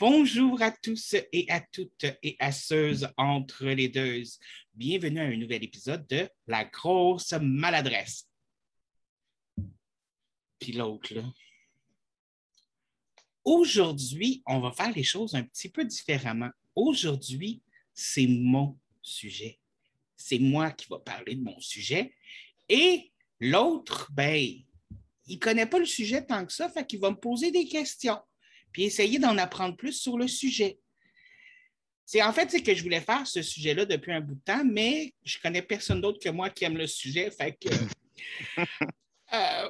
Bonjour à tous et à toutes et à ceux entre les deux. Bienvenue à un nouvel épisode de La grosse maladresse. Puis l'autre, là. Aujourd'hui, on va faire les choses un petit peu différemment. Aujourd'hui, c'est mon sujet. C'est moi qui vais parler de mon sujet. Et l'autre, ben, il ne connaît pas le sujet tant que ça, fait qu'il va me poser des questions puis essayer d'en apprendre plus sur le sujet. C'est en fait c'est que je voulais faire ce sujet-là depuis un bout de temps, mais je connais personne d'autre que moi qui aime le sujet, fait que euh,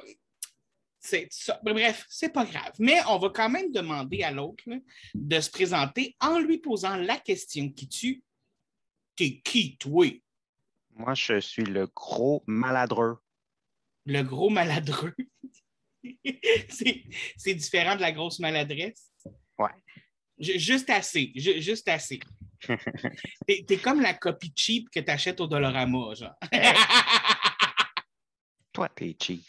c'est ça. Bref, c'est pas grave. Mais on va quand même demander à l'autre de se présenter en lui posant la question qui tue. T'es qui, toi? Moi, je suis le gros maladreux. Le gros maladreux. c'est différent de la grosse maladresse. Ouais. juste assez. juste assez. T'es es comme la copie cheap que tu achètes au Dollarama, genre. Toi, t'es cheap.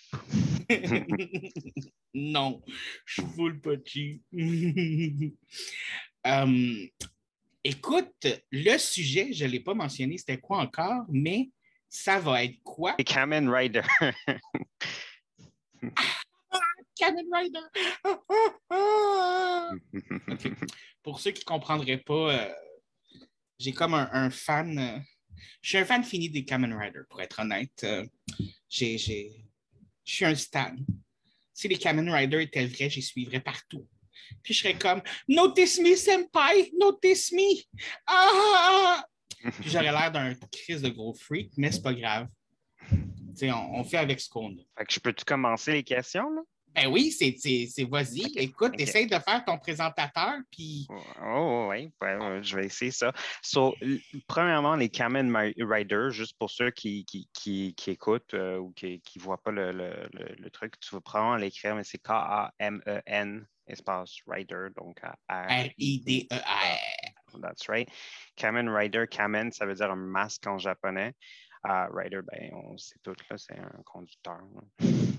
non, je suis pas cheap. Um, écoute, le sujet, je ne l'ai pas mentionné, c'était quoi encore, mais ça va être quoi? Kamen Rider. Kamen Rider. Pour ceux qui ne comprendraient pas, euh, j'ai comme un, fan. Euh, je suis un fan fini des Kamen Rider, pour être honnête. Euh, je suis un stan. Si les Kamen Rider étaient vrais, j'y suivrais partout. Puis je serais comme Notice me, senpai, notice me. Ah! Puis j'aurais l'air d'un crise de gros freak, mais c'est pas grave. On, on, fait avec ce qu'on a. Fait que je peux-tu commencer les questions, là? Ben oui, c'est vas-y. Écoute, essaye de faire ton présentateur. Puis... Oh, oh oui, je vais essayer ça. So, premièrement, les Kamen Rider, juste pour ceux qui, qui, qui, écoutent euh, ou qui ne voient pas le, le, le, truc, tu vas probablement l'écrire, mais c'est K-A-M-E-N, espace Rider, donc R-I-D-E-R. That's right. Kamen Rider, Kamen, ça veut dire un masque en japonais. Uh, Rider, ben, on sait tout, là, c'est un conducteur.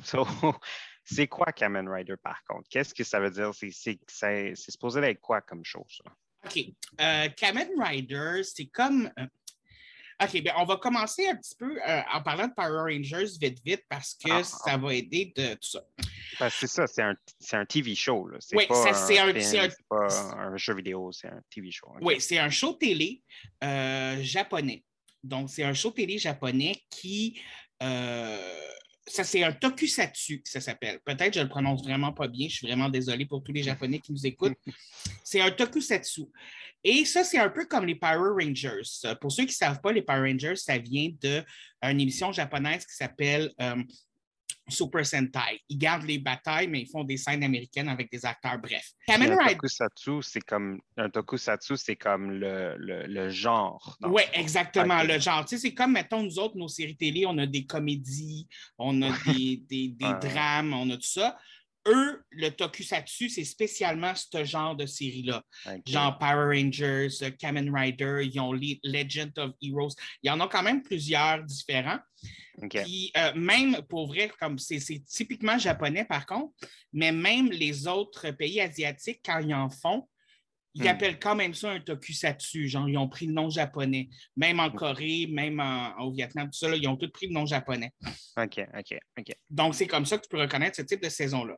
So, c'est quoi Kamen Rider par contre? Qu'est-ce que ça veut dire? C'est supposé être quoi comme chose? OK. Euh, Kamen Rider, c'est comme. Euh, OK, bien, on va commencer un petit peu euh, en parlant de Power Rangers vite, vite, parce que ah, ça va aider de tout ça. Ben, c'est ça, c'est un, un, TV show. Oui, c'est un, un, pas un jeu vidéo, c'est un TV show. Oui, c'est un show télé japonais. Donc, c'est un show télé japonais qui. Euh, ça, c'est un tokusatsu, ça s'appelle. Peut-être que je ne le prononce vraiment pas bien. Je suis vraiment désolé pour tous les Japonais qui nous écoutent. c'est un tokusatsu. Et ça, c'est un peu comme les Power Rangers. Pour ceux qui ne savent pas, les Power Rangers, ça vient d'une émission japonaise qui s'appelle euh, Super Sentai. Ils gardent les batailles, mais ils font des scènes américaines avec des acteurs. Bref. Kamen Rider. Tokusatsu, c'est comme un tokusatsu, c'est comme le, le, genre. Oui, exactement, le genre. Tu sais, c'est comme, mettons, nous autres, nos séries télé, on a des comédies, on a des, des, des drames, on a tout ça eux, le tokusatsu, c'est spécialement ce genre de série-là. Genre Power Rangers, Kamen Rider, ils ont Legend of Heroes. Il y en a quand même plusieurs différents. Puis euh, même pour vrai, comme c'est typiquement japonais par contre, mais même les autres pays asiatiques, quand ils en font, ils hmm. appellent quand même ça un tokusatsu. Genre, ils ont pris le nom japonais. Même en Corée, même au Vietnam, tout ça, ils ont tous pris le nom japonais. OK, OK, OK. Donc, c'est comme ça que tu peux reconnaître ce type de saison-là.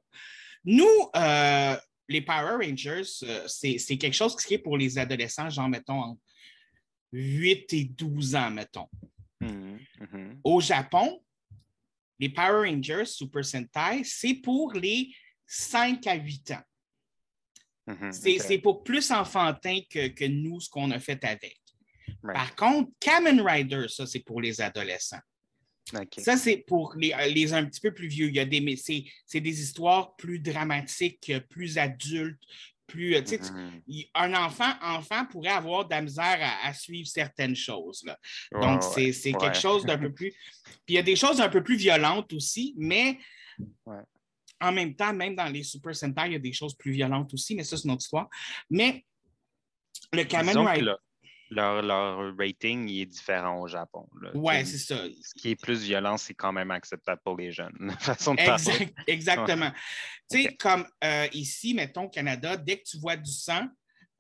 Nous, euh, les Power Rangers, euh, c'est quelque chose qui est pour les adolescents, genre, mettons, entre 8 et 12 ans, mettons. Hmm, hmm. Au Japon, les Power Rangers Super Sentai, c'est pour les 5 à 8 ans. Mhm, c'est pour plus enfantin que, nous, ce qu'on a fait avec. Par contre, Kamen Rider, ça, c'est pour les adolescents. Ça, c'est pour les, un petit peu plus vieux. Il y a des, c'est, des histoires plus dramatiques, plus adultes, plus. Mhm. Un enfant, enfant pourrait avoir de la misère à, suivre certaines choses. Donc, c'est, quelque chose d'un peu plus. Puis il y a des choses un peu plus violentes aussi, mais en même temps, même dans les Super Sentai, il y a des choses plus violentes aussi, mais ça, c'est une autre histoire. Mais le Kamen Rider. Leur, rating il est différent au Japon. Oui, c'est ça. Ce qui est plus violent, c'est quand même acceptable pour les jeunes. façon de exactement. Tu sais, comme euh, ici, mettons, au Canada, dès que tu vois du sang,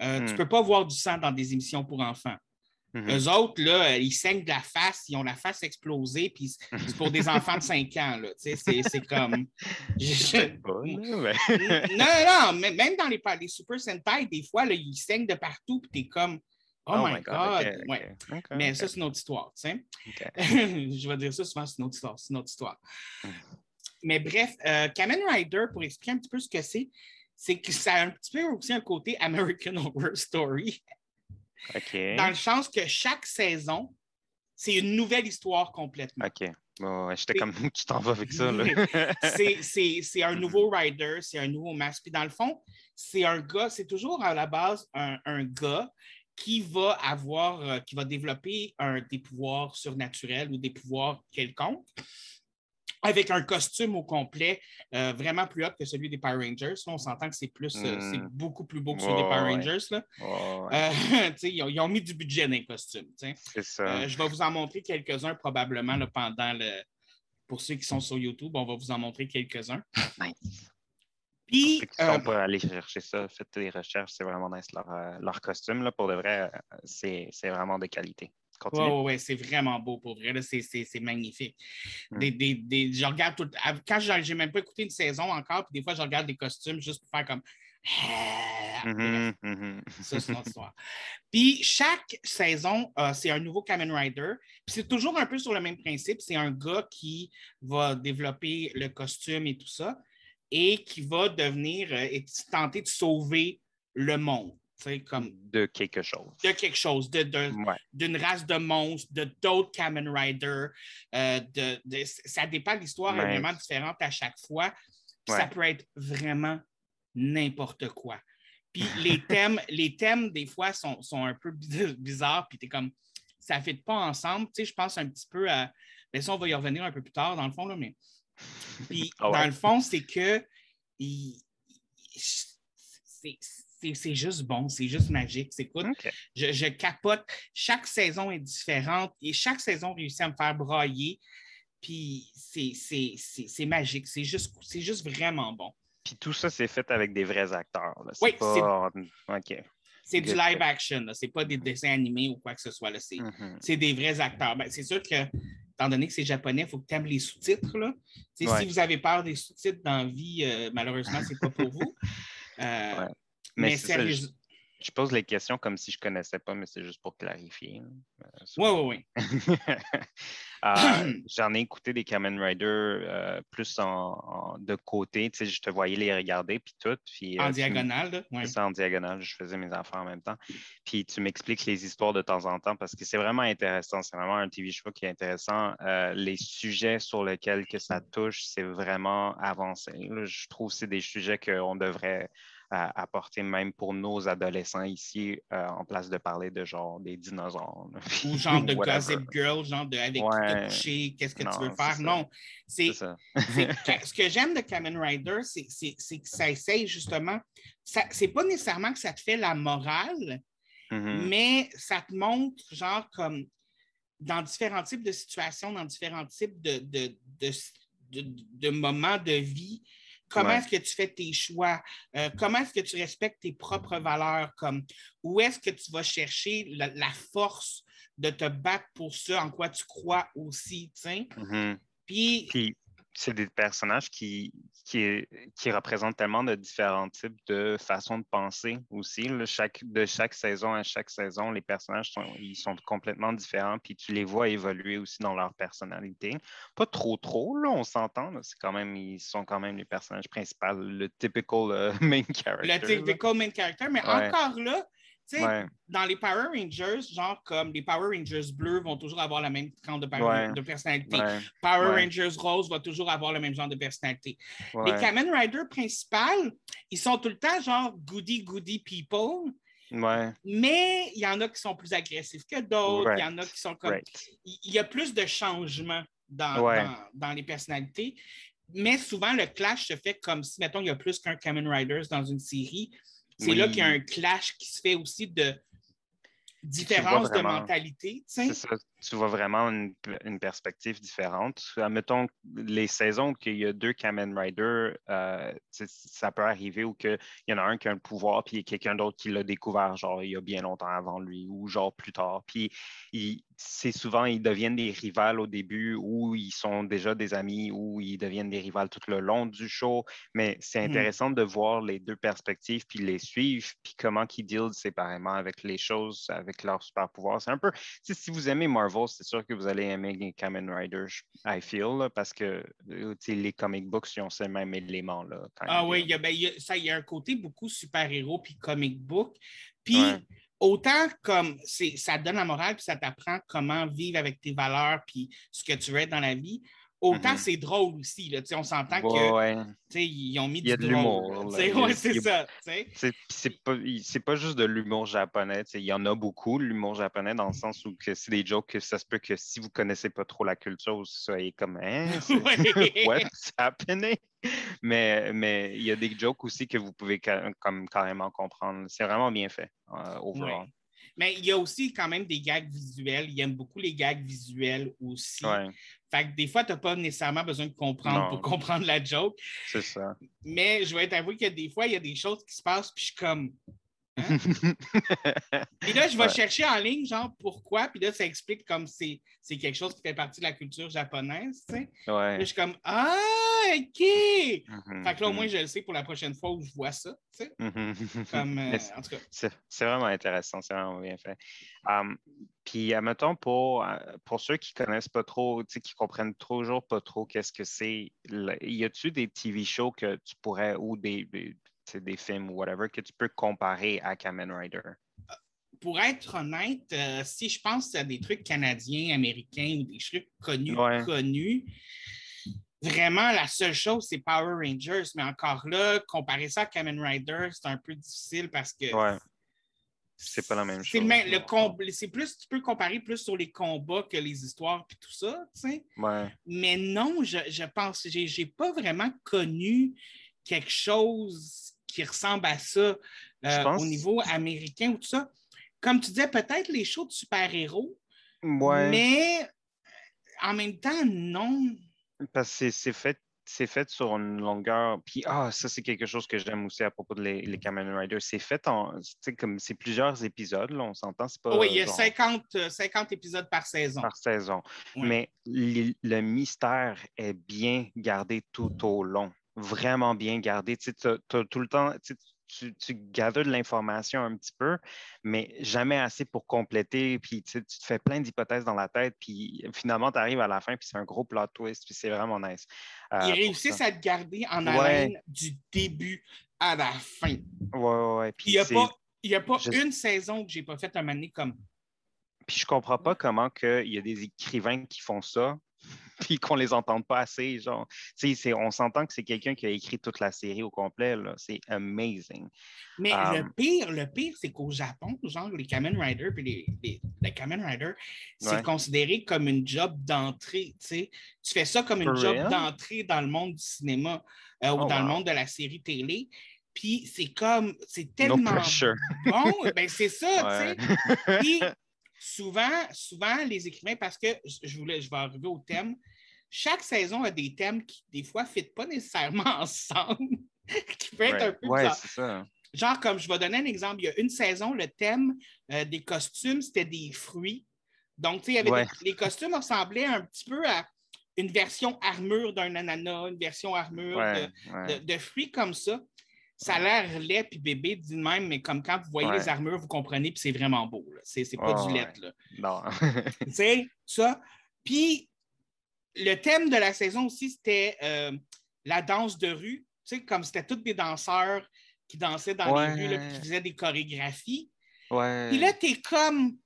Euh, Tu Hmm. ne peux pas voir du sang dans des émissions pour enfants. Mhm. Eux autres, là, ils saignent de la face, ils ont la face explosée, puis c'est pour des enfants de 5 ans. là. Tu sais, C'est comme. je- là, mais- non, non, mais même dans les, les Super Sentai, des fois, là, ils saignent de partout, puis t'es comme. Oh, my God! Ouais. Mais ça, c'est une autre histoire, tu sais. je vais dire ça souvent, c'est une autre histoire. C'est une autre histoire. Mm. Mais bref, euh, Kamen Rider, pour expliquer un petit peu ce que c'est, c'est que ça a un petit peu aussi un côté American Horror Story, Dans le sens que chaque saison, c'est une nouvelle histoire complètement. OK. Ouais, J'étais comme, tu t'en vas avec ça, c'est un nouveau rider, c'est un nouveau masque. Puis dans le fond, c'est un gars, c'est toujours à la base un, un gars qui va avoir, euh, qui va développer un, des pouvoirs surnaturels ou des pouvoirs quelconques avec un costume au complet euh, vraiment plus haut que celui des Power Rangers. Là, on s'entend que c'est plus, euh, c'est beaucoup plus beau que celui des Power ouais. Rangers. Là. Euh, tu sais, ils, ont, ils ont mis du budget dans les costumes. tu sais. c'est ça. Euh, je vais vous en montrer quelques-uns probablement là, pendant le. Pour ceux qui sont sur YouTube, on va vous en montrer quelques-uns. Nice. Puis, Ceux qui euh, sont pas allés chercher ça, faites des recherches, c'est vraiment nice. Leur, leur costume, là, pour de vrai, c'est c'est vraiment de qualité. Continue. ouais, c'est vraiment beau pour vrai. C'est magnifique. Mm. Des, des, des- je regarde tout. Quand j'ai même pas écouté une saison encore, puis des fois, je regarde des costumes juste pour faire comme. Ah, Mhm, mhm. Ça, c'est notre histoire. Puis chaque saison, euh, c'est un nouveau Kamen Rider. Puis c'est toujours un peu sur le même principe. C'est un gars qui va développer le costume et tout ça et qui va devenir euh, et tenter de sauver le monde. Comme De quelque chose. de quelque chose, de- de- Ouais. d'une race de monstres, de d'autres Kamen Rider. euh, de, de- ça dépend, l'histoire est vraiment différente à chaque fois. Ouais. Ça peut être vraiment n'importe quoi. Puis les thèmes, les thèmes, des fois, sont, sont un peu biz- bizarres, puis tu es comme, ça ne fit pas ensemble. Tu sais, je pense un petit peu à. Mais ça, on va y revenir un peu plus tard, dans le fond, là, mais. Puis, Ah ouais. dans le fond, c'est que. il- c'est- c'est juste bon, c'est juste magique. C'est écoute, OK. je, je capote. Chaque saison est différente et chaque saison réussit à me faire brailler. Puis c'est- magique. C'est juste, juste vraiment bon. Puis tout ça, c'est fait avec des vrais acteurs. là. Oui, C'est pas... OK. C'est du live action. C'est pas des dessins animés ou quoi que ce soit. là. C'est des vrais acteurs. Ben, c'est sûr que, étant donné que c'est japonais, il faut que tu aimes les sous-titres. Ouais. Si vous avez peur des sous-titres dans la vie, euh, malheureusement, c'est pas pour vous. Euh, Ouais. Mais, je, je pose les questions comme si je connaissais pas, mais c'est juste pour clarifier. Oui, oui, oui. J'en ai écouté des Kamen Rider euh, plus en, en- de côté. Tu sais, je te voyais les regarder, puis tout. Puis, En euh, m- diagonale. là. Ouais. C'est ça, en diagonale, je faisais mes affaires en même temps. Puis tu m'expliques les histoires de temps en temps parce que c'est vraiment intéressant. C'est vraiment un TV show qui est intéressant. Euh, les sujets sur lesquels que ça touche, c'est vraiment avancé. Là, je trouve que c'est des sujets qu'on devrait euh, apporter même pour nos adolescents ici, euh, en place de parler de genre des dinosaures. là. Ou genre de. Gossip Girl, genre de avec qui Ouais. couché, qu'est-ce que Non, tu veux faire? Non, c'est ce que j'aime de Kamen Rider, c'est que ça essaye justement. C'est pas nécessairement que ça te fait la morale, Mhm. mais ça te montre, genre, comme dans différents types de situations, dans différents types de, de, de, de- de moments de vie, comment Ouais. est-ce que tu fais tes choix, Euh, comment est-ce que tu respectes tes propres valeurs, comme où est-ce que tu vas chercher la, la force de te battre pour ça, en quoi tu crois aussi. Mhm. Puis, Puis c'est des personnages qui, qui, qui représentent tellement de différents types de façons de penser aussi. là. Chaque, de chaque saison à chaque saison, les personnages sont, ils sont complètement différents, puis tu les vois évoluer aussi dans leur personnalité. Pas trop, trop, là, on s'entend. C'est quand même, ils sont quand même les personnages principaux, le typical euh, main character. le là. typical main character, mais Ouais. encore là, sais, Ouais, dans les Power Rangers, genre comme les Power Rangers bleus vont toujours avoir la même trempe de, power- Ouais. de personnalité. ouais, Power. Rangers rose va toujours avoir le même genre de personnalité. Les Kamen Rider principales, ils sont tout le temps genre goody goody people, mais il y en a qui sont plus agressifs que d'autres, il y en a qui sont comme il y a plus de changements dans, dans, dans les personnalités. Mais souvent, le clash se fait comme si, mettons, il y a plus qu'un Kamen Riders dans une série. C'est Oui. là qu'il y a un clash qui se fait aussi de différence de mentalité. C'est ça. Tu vois vraiment une, perspective différente. Mettons les saisons qu'il y a deux Kamen Rider, euh, ça peut arriver ou qu'il y en a un qui a un pouvoir, puis il y a quelqu'un d'autre qui l'a découvert, genre il y a bien longtemps avant lui, ou genre plus tard. Puis c'est souvent, ils deviennent des rivales au début, ou ils sont déjà des amis, ou ils deviennent des rivales tout le long du show. Mais c'est hmm. intéressant de voir les deux perspectives, puis les suivre, puis comment ils deal séparément avec les choses, avec leurs super pouvoirs. C'est un peu, si vous aimez Marvel, c'est sûr que vous allez aimer Kamen Rider, I feel, parce que euh, les comic books, ils ont ce même élément. Là, ah oui, il y, a, ben, ça, il y a un côté beaucoup super-héros puis comic book. Puis autant comme ça donne la morale puis ça t'apprend comment vivre avec tes valeurs puis ce que tu veux être dans la vie. Autant mm-hmm. c'est drôle aussi. Là, on s'entend que ils ont mis du de l'humour. c'est ça. C'est pas, pas juste de l'humour japonais. Il y en a beaucoup, l'humour japonais, dans le sens où c'est des jokes que ça se peut que si vous ne connaissez pas trop la culture, vous soyez comme hein, What's happening? Mais, mais il y a des jokes aussi que vous pouvez comme carrément comprendre. C'est vraiment bien fait, euh, overall. Mais il y a aussi quand même des gags visuels. Il aime beaucoup les gags visuels aussi. Fait que des fois, tu n'as pas nécessairement besoin de comprendre pour comprendre la joke. C'est ça. Mais je vais t'avouer que des fois, il y a des choses qui se passent, puis je suis comme. Hein? puis là, je vais chercher en ligne, genre, pourquoi, puis là, ça explique comme c'est quelque chose qui fait partie de la culture japonaise, tu sais. Ouais. je suis comme, ah, OK! Mm-hmm, fait que là, au moins, mm-hmm. je le sais pour la prochaine fois où je vois ça, tu sais. Mm-hmm. comme, euh, en tout cas. C'est vraiment intéressant, c'est vraiment bien fait. Um, puis, admettons, pour, euh, pour ceux qui ne connaissent pas trop, qui ne comprennent toujours pas trop qu'est-ce que c'est, y a-tu des TV shows que tu pourrais, ou des, des films ou whatever, que tu peux comparer à Kamen Rider? Pour être honnête, euh, si je pense à des trucs canadiens, américains ou des trucs connus, connus, vraiment, la seule chose, c'est Power Rangers. Mais encore là, comparer ça à Kamen Rider, c'est un peu difficile parce que c'est pas la même chose. Le c'est plus, tu peux comparer plus sur les combats que les histoires et tout ça, tu sais. Mais non, je, je pense, j'ai, j'ai pas vraiment connu quelque chose qui ressemble à ça euh, au niveau américain ou tout ça. Comme tu disais, peut-être les shows de super-héros, mais en même temps, non. Parce que c'est fait c'est fait sur une longueur. Puis, ah, ça, c'est quelque chose que j'aime aussi à propos de les, les Kamen Riders. C'est fait en. comme c'est plusieurs épisodes, là, on s'entend. Pas, oui, il y a 50, 50, euh, épisodes par saison. Par saison. Mais le mystère est bien gardé tout au long. Vraiment bien gardé. Tu as, tout le temps tu, tu de l'information un petit peu, mais jamais assez pour compléter. Puis tu, te fais plein d'hypothèses dans la tête, puis finalement, tu arrives à la fin, puis c'est un gros plot twist, puis c'est vraiment nice. Euh, Ils réussissent à te garder en haleine du début à la fin. Ouais, ouais. Puis il n'y a pas, une saison que j'ai pas fait un moment comme. Puis je comprends pas comment il y a des écrivains qui font ça, puis qu'on les entende pas assez. Genre, on s'entend que c'est quelqu'un qui a écrit toute la série au complet. C'est amazing. Mais le um, pire, le pire, c'est qu'au Japon, genre, les Kamen Rider puis les, les, Kamen Rider, c'est considéré comme une job d'entrée. Tu fais ça comme une job d'entrée dans le monde du cinéma euh, ou oh, dans le monde de la série télé. Puis c'est comme, c'est tellement bon. ben c'est ça, tu sais. Souvent, souvent, les écrivains, parce que je, voulais, je vais arriver au thème, chaque saison a des thèmes qui, des fois, ne fitent pas nécessairement ensemble, qui peut être un peu ouais, ça. Genre, comme je vais donner un exemple, il y a une saison, le thème euh, des costumes, c'était des fruits. Donc, tu sais, les costumes ressemblaient un petit peu à une version armure d'un ananas, une version armure de, fruits comme ça ça a l'air laid puis bébé dit de même, mais comme quand vous voyez les armures, vous comprenez, puis c'est vraiment beau. C'est pas du lait. Là. Non. tu sais, ça. Puis le thème de la saison aussi, c'était euh, la danse de rue. Tu sais, comme c'était tous des danseurs qui dansaient dans les rues, qui faisaient des chorégraphies. Ouais. Puis là, t'es comme,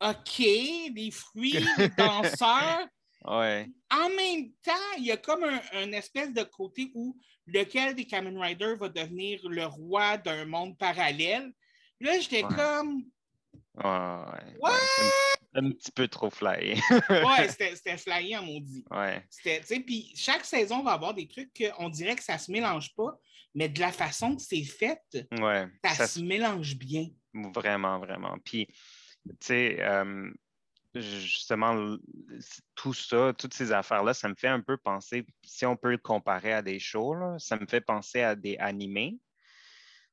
OK, des fruits, des danseurs. Ouais. En même temps, il y a comme un, espèce de côté où lequel des Kamen Rider va devenir le roi d'un monde parallèle? Là, j'étais comme. Ouais. ouais. Un, petit peu trop flyé. ouais, c'était flyé en maudit. Ouais. Puis chaque saison va avoir des trucs qu'on dirait que ça se mélange pas, mais de la façon que c'est fait, ouais, ça, se mélange bien. Vraiment, vraiment. Puis, tu sais, euh, justement, tout ça, toutes ces affaires-là, ça me fait un peu penser, si on peut le comparer à des shows, ça me fait penser à des animés.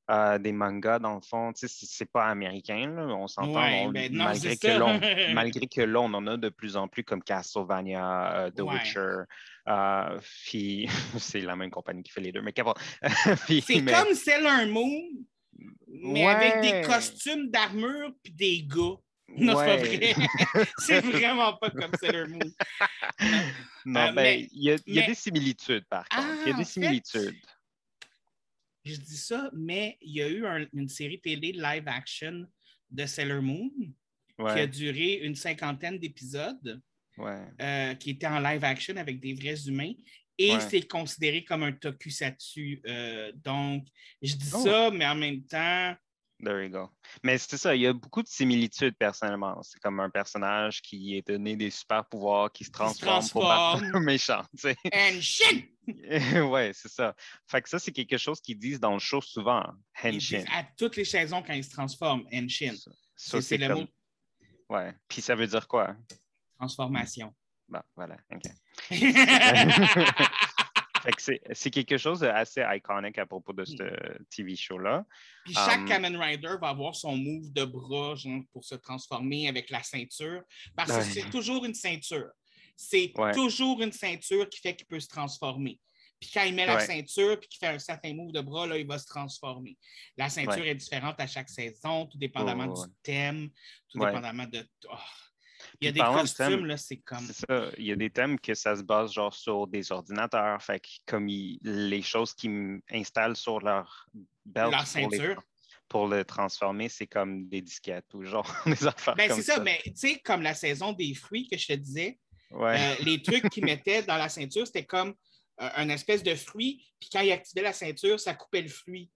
Euh, des mangas, dans le fond, tu sais, c'est pas américain, on s'entend, ben malgré, que malgré que là, on en a de plus en plus comme Castlevania, euh, The Witcher, euh, puis c'est la même compagnie qui fait les deux, mais C'est comme Sailor Moon, mais avec des costumes d'armure puis des gars. Non, c'est pas vrai. c'est vraiment pas comme Sailor Moon. non, ben, il y a, y a des similitudes, par contre. il y a ah, des similitudes je dis ça, mais il y a eu une série télé live action de Sailor Moon qui a duré une cinquantaine d'épisodes, euh, qui était en live action avec des vrais humains. Et c'est considéré comme un tokusatsu. Euh, donc, je dis oh. ça, mais en même temps, There you go. Mais c'est ça, il y a beaucoup de similitudes personnellement. C'est comme un personnage qui est donné des super pouvoirs, qui se transforme, pour battre un méchant. Tu Henshin! ouais, c'est ça. Fait que ça, c'est quelque chose qu'ils disent dans le show souvent. Henshin. À toutes les saisons quand il se transforme, Henshin. C'est le mot. Ouais. Puis ça veut dire quoi? Transformation. Bon, voilà. OK. c'est quelque chose d'assez iconique à propos de ce hmm. TV show-là. Puis chaque um, Kamen Rider va avoir son move de bras pour se transformer avec la ceinture, parce que c'est toujours une ceinture. C'est toujours une ceinture qui fait qu'il peut se transformer. Puis quand il met la ceinture puis qu'il fait un certain move de bras, là, il va se transformer. La ceinture est différente à chaque saison, tout dépendamment du thème, tout dépendamment de. Oh, il y a des costumes, là, c'est comme. C'est ça. Il y a des thèmes que ça se base genre sur des ordinateurs. Fait que comme les choses qu'ils installent sur leur belt pour, le transformer, c'est comme des disquettes ou genre des affaires ben, ça. C'est ça, mais tu sais, comme la saison des fruits que je te disais, euh, les trucs qu'ils mettaient dans la ceinture, c'était comme euh, un espèce de fruit, puis quand ils activaient la ceinture, ça coupait le fruit.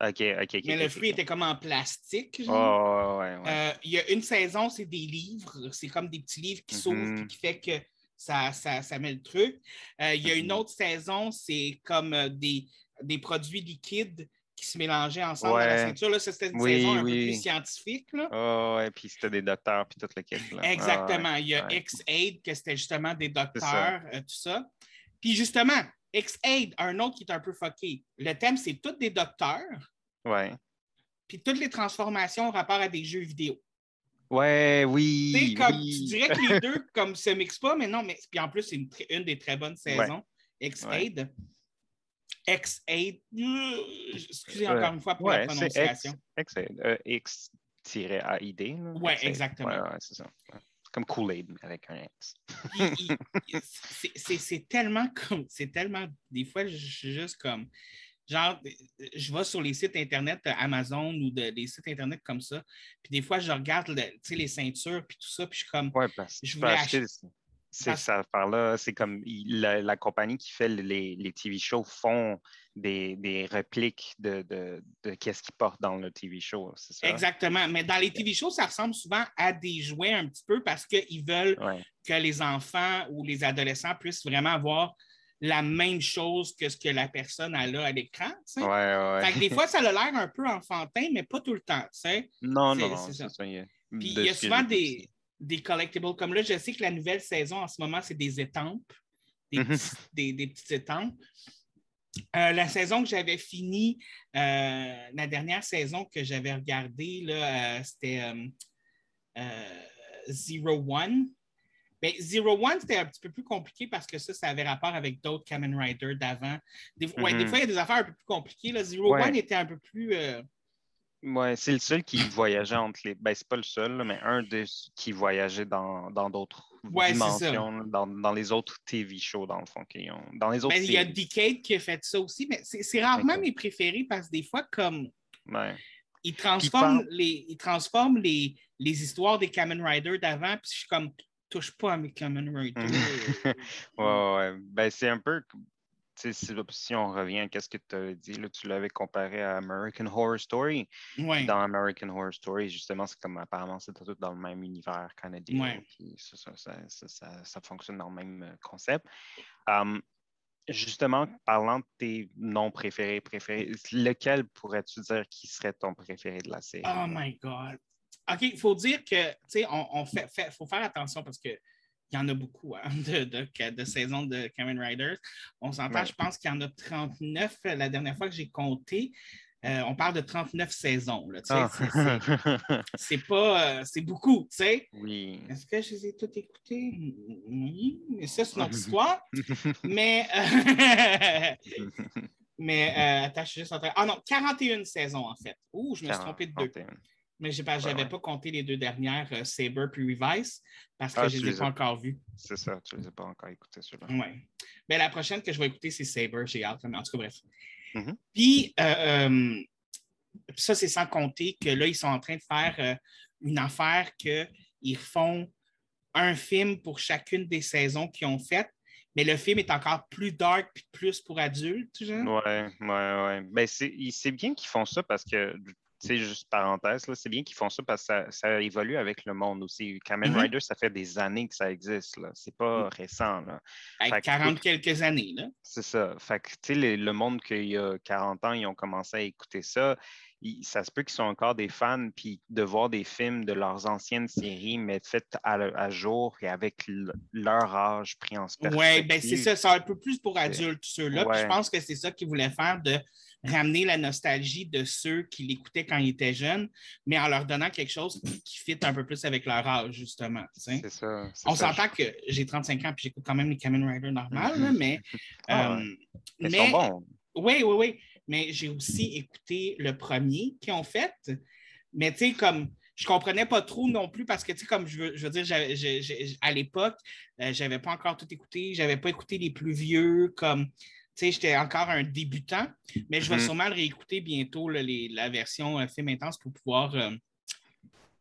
OK, OK, Mais le fruit était comme en plastique. Oh, ouais, euh, il y a une saison, c'est des livres. C'est comme des petits livres qui s'ouvrent et mm-hmm. qui fait que ça, ça, ça met le truc. Euh, il y a une mm-hmm. autre saison, c'est comme euh, des, des produits liquides qui se mélangeaient ensemble dans la ceinture. Là, c'était une saison un peu plus scientifique. Là. Oh, ouais, puis c'était des docteurs, puis toute l'équipe. Exactement. il y a X-Aid, que c'était justement des docteurs, tout ça. Puis justement, X-Aid, un autre qui est un peu fucké. Le thème, c'est tous des docteurs. Ouais. Puis toutes les transformations en rapport à des jeux vidéo. Ouais, oui. Comme, Tu dirais que les deux comme se mixent pas, mais non, mais puis en plus, c'est une, des très bonnes saisons. X-Aid. X-Aid. Excusez encore une fois pour la prononciation. X-Aid. Euh, X-A-I-D. Oui, exactement. Ouais, c'est ça. Comme Kool-Aid avec un X. c'est tellement comme. C'est tellement. Des fois, je suis juste comme. Genre, je vais sur les sites Internet Amazon ou des sites Internet comme ça. Puis des fois, je regarde les ceintures puis tout ça. Puis je suis comme. Ouais, parce que je voulais acheter. C'est ça là C'est comme la, compagnie qui fait les, les TV shows font des, des répliques de, de, de qu'est-ce qu'ils portent dans le TV show. Ça? Exactement. Mais dans les TV shows, ça ressemble souvent à des jouets un petit peu parce qu'ils veulent que les enfants ou les adolescents puissent vraiment avoir la même chose que ce que la personne a là à l'écran. Ouais, ouais. des fois, ça a l'air un peu enfantin, mais pas tout le temps. Non, non, non. C'est ça. Puis il y a souvent des, des collectibles. Comme là, je sais que la nouvelle saison en ce moment, c'est des étampes, des, mhm. des, petites étampes. Euh, la saison que j'avais finie, euh, la dernière saison que j'avais regardée, euh, c'était Zero One. Mais Zero One, c'était un petit peu plus compliqué parce que ça, ça avait rapport avec d'autres Kamen Rider d'avant. Des, des, mhm. fois, il y a des affaires un peu plus compliquées. Là. Zero One était un peu plus. Oui, c'est le seul qui voyageait entre les. Ben, c'est pas le seul, mais un des qui voyageait dans d'autres dimensions, dans, les autres TV shows, dans le fond. Qui ont... Dans les autres ben, il y a Decade qui a fait ça aussi, mais c'est rarement mes préférés parce que des fois, comme. Ouais. Ils transforment, les, ils transforment les, les histoires des Kamen Rider d'avant, puis je suis comme, touche pas à mes Kamen Rider. ouais, ouais. Ben, c'est un peu si, on revient à ce que tu as dit, là, tu l'avais comparé à American Horror Story. Dans American Horror Story, justement, c'est comme apparemment c'est tout dans le même univers canadien. Ça, fonctionne dans le même euh, concept. Hum, justement, parlant de tes noms préférés, préférés, lequel pourrais-tu dire qui serait ton préféré de la série? Oh my God! OK, il faut dire que, tu sais, on, on fait, fait- faut faire attention parce que il y en a beaucoup hein, de, de, de saisons de Kamen Riders. On s'entend, Ouais. je pense qu'il y en a 39 euh, la dernière fois que j'ai compté. euh, on parle de 39 saisons. Ah. c'est- pas. euh, c'est beaucoup, tu sais. oui. Est-ce que je les ai toutes écoutées? Oui, mais ça, c'est une autre histoire. Mais, euh, mais euh, attends, je suis juste en train. Ah non, 41 saisons en fait. Ouh, je me suis trompé de deux. 41. Mais je n'avais ouais. pas compté les deux dernières, euh, Saber puis Revice, parce que Ah, je ne les ai pas as. encore vues. C'est ça, tu les as pas encore écoutés, ceux-là. Ouais. Mais la prochaine que je vais écouter, c'est Saber. J'ai hâte. Mais en tout cas, bref. Mhm. Puis, euh, euh, ça, c'est sans compter que là, ils sont en train de faire euh, une affaire qu'ils font un film pour chacune des saisons qu'ils ont faites, mais le film est encore plus dark puis plus pour adultes. Ouais, ouais, ouais. Ben, c'est bien qu'ils font ça parce que, sais, juste parenthèse, c'est bien qu'ils font ça parce que ça, ça évolue avec le monde aussi. Kamen Mhm. Rider, ça fait des années que ça existe, là. C'est pas récent, là. Avec Fait que 40 quelques années. Là. C'est ça. Fait que, tu sais, le, monde qu'il y a 40 ans, ils ont commencé à écouter ça. Il- ça se peut qu'ils sont encore des fans, puis de voir des films de leurs anciennes séries, mais faites à, jour et avec leur âge pris en Oui, perspective. ben c'est ça, c'est un peu plus pour adultes, ceux-là. Ouais. je pense que c'est ça qu'ils voulaient faire, de ramener la nostalgie de ceux qui l'écoutaient quand ils étaient jeunes, mais en leur donnant quelque chose qui fit un peu plus avec leur âge, justement. C'est ça. On s'entend que j'ai 35 ans puis j'écoute quand même les Kamen Rider normales, là, Mhm. mais. Ah euh, Ils mais sont bons. oui, oui, oui. Mais j'ai aussi écouté le premier qu'ils ont fait. Mais tu sais, comme je comprenais pas trop non plus parce que, tu sais, comme je veux, je veux dire, à l'époque, euh, j'avais pas encore tout écouté. J'avais pas écouté les plus vieux, comme, j'étais encore un débutant. Mais je vais Mhm. sûrement le réécouter bientôt, là, les- la version euh, film intense pour pouvoir euh,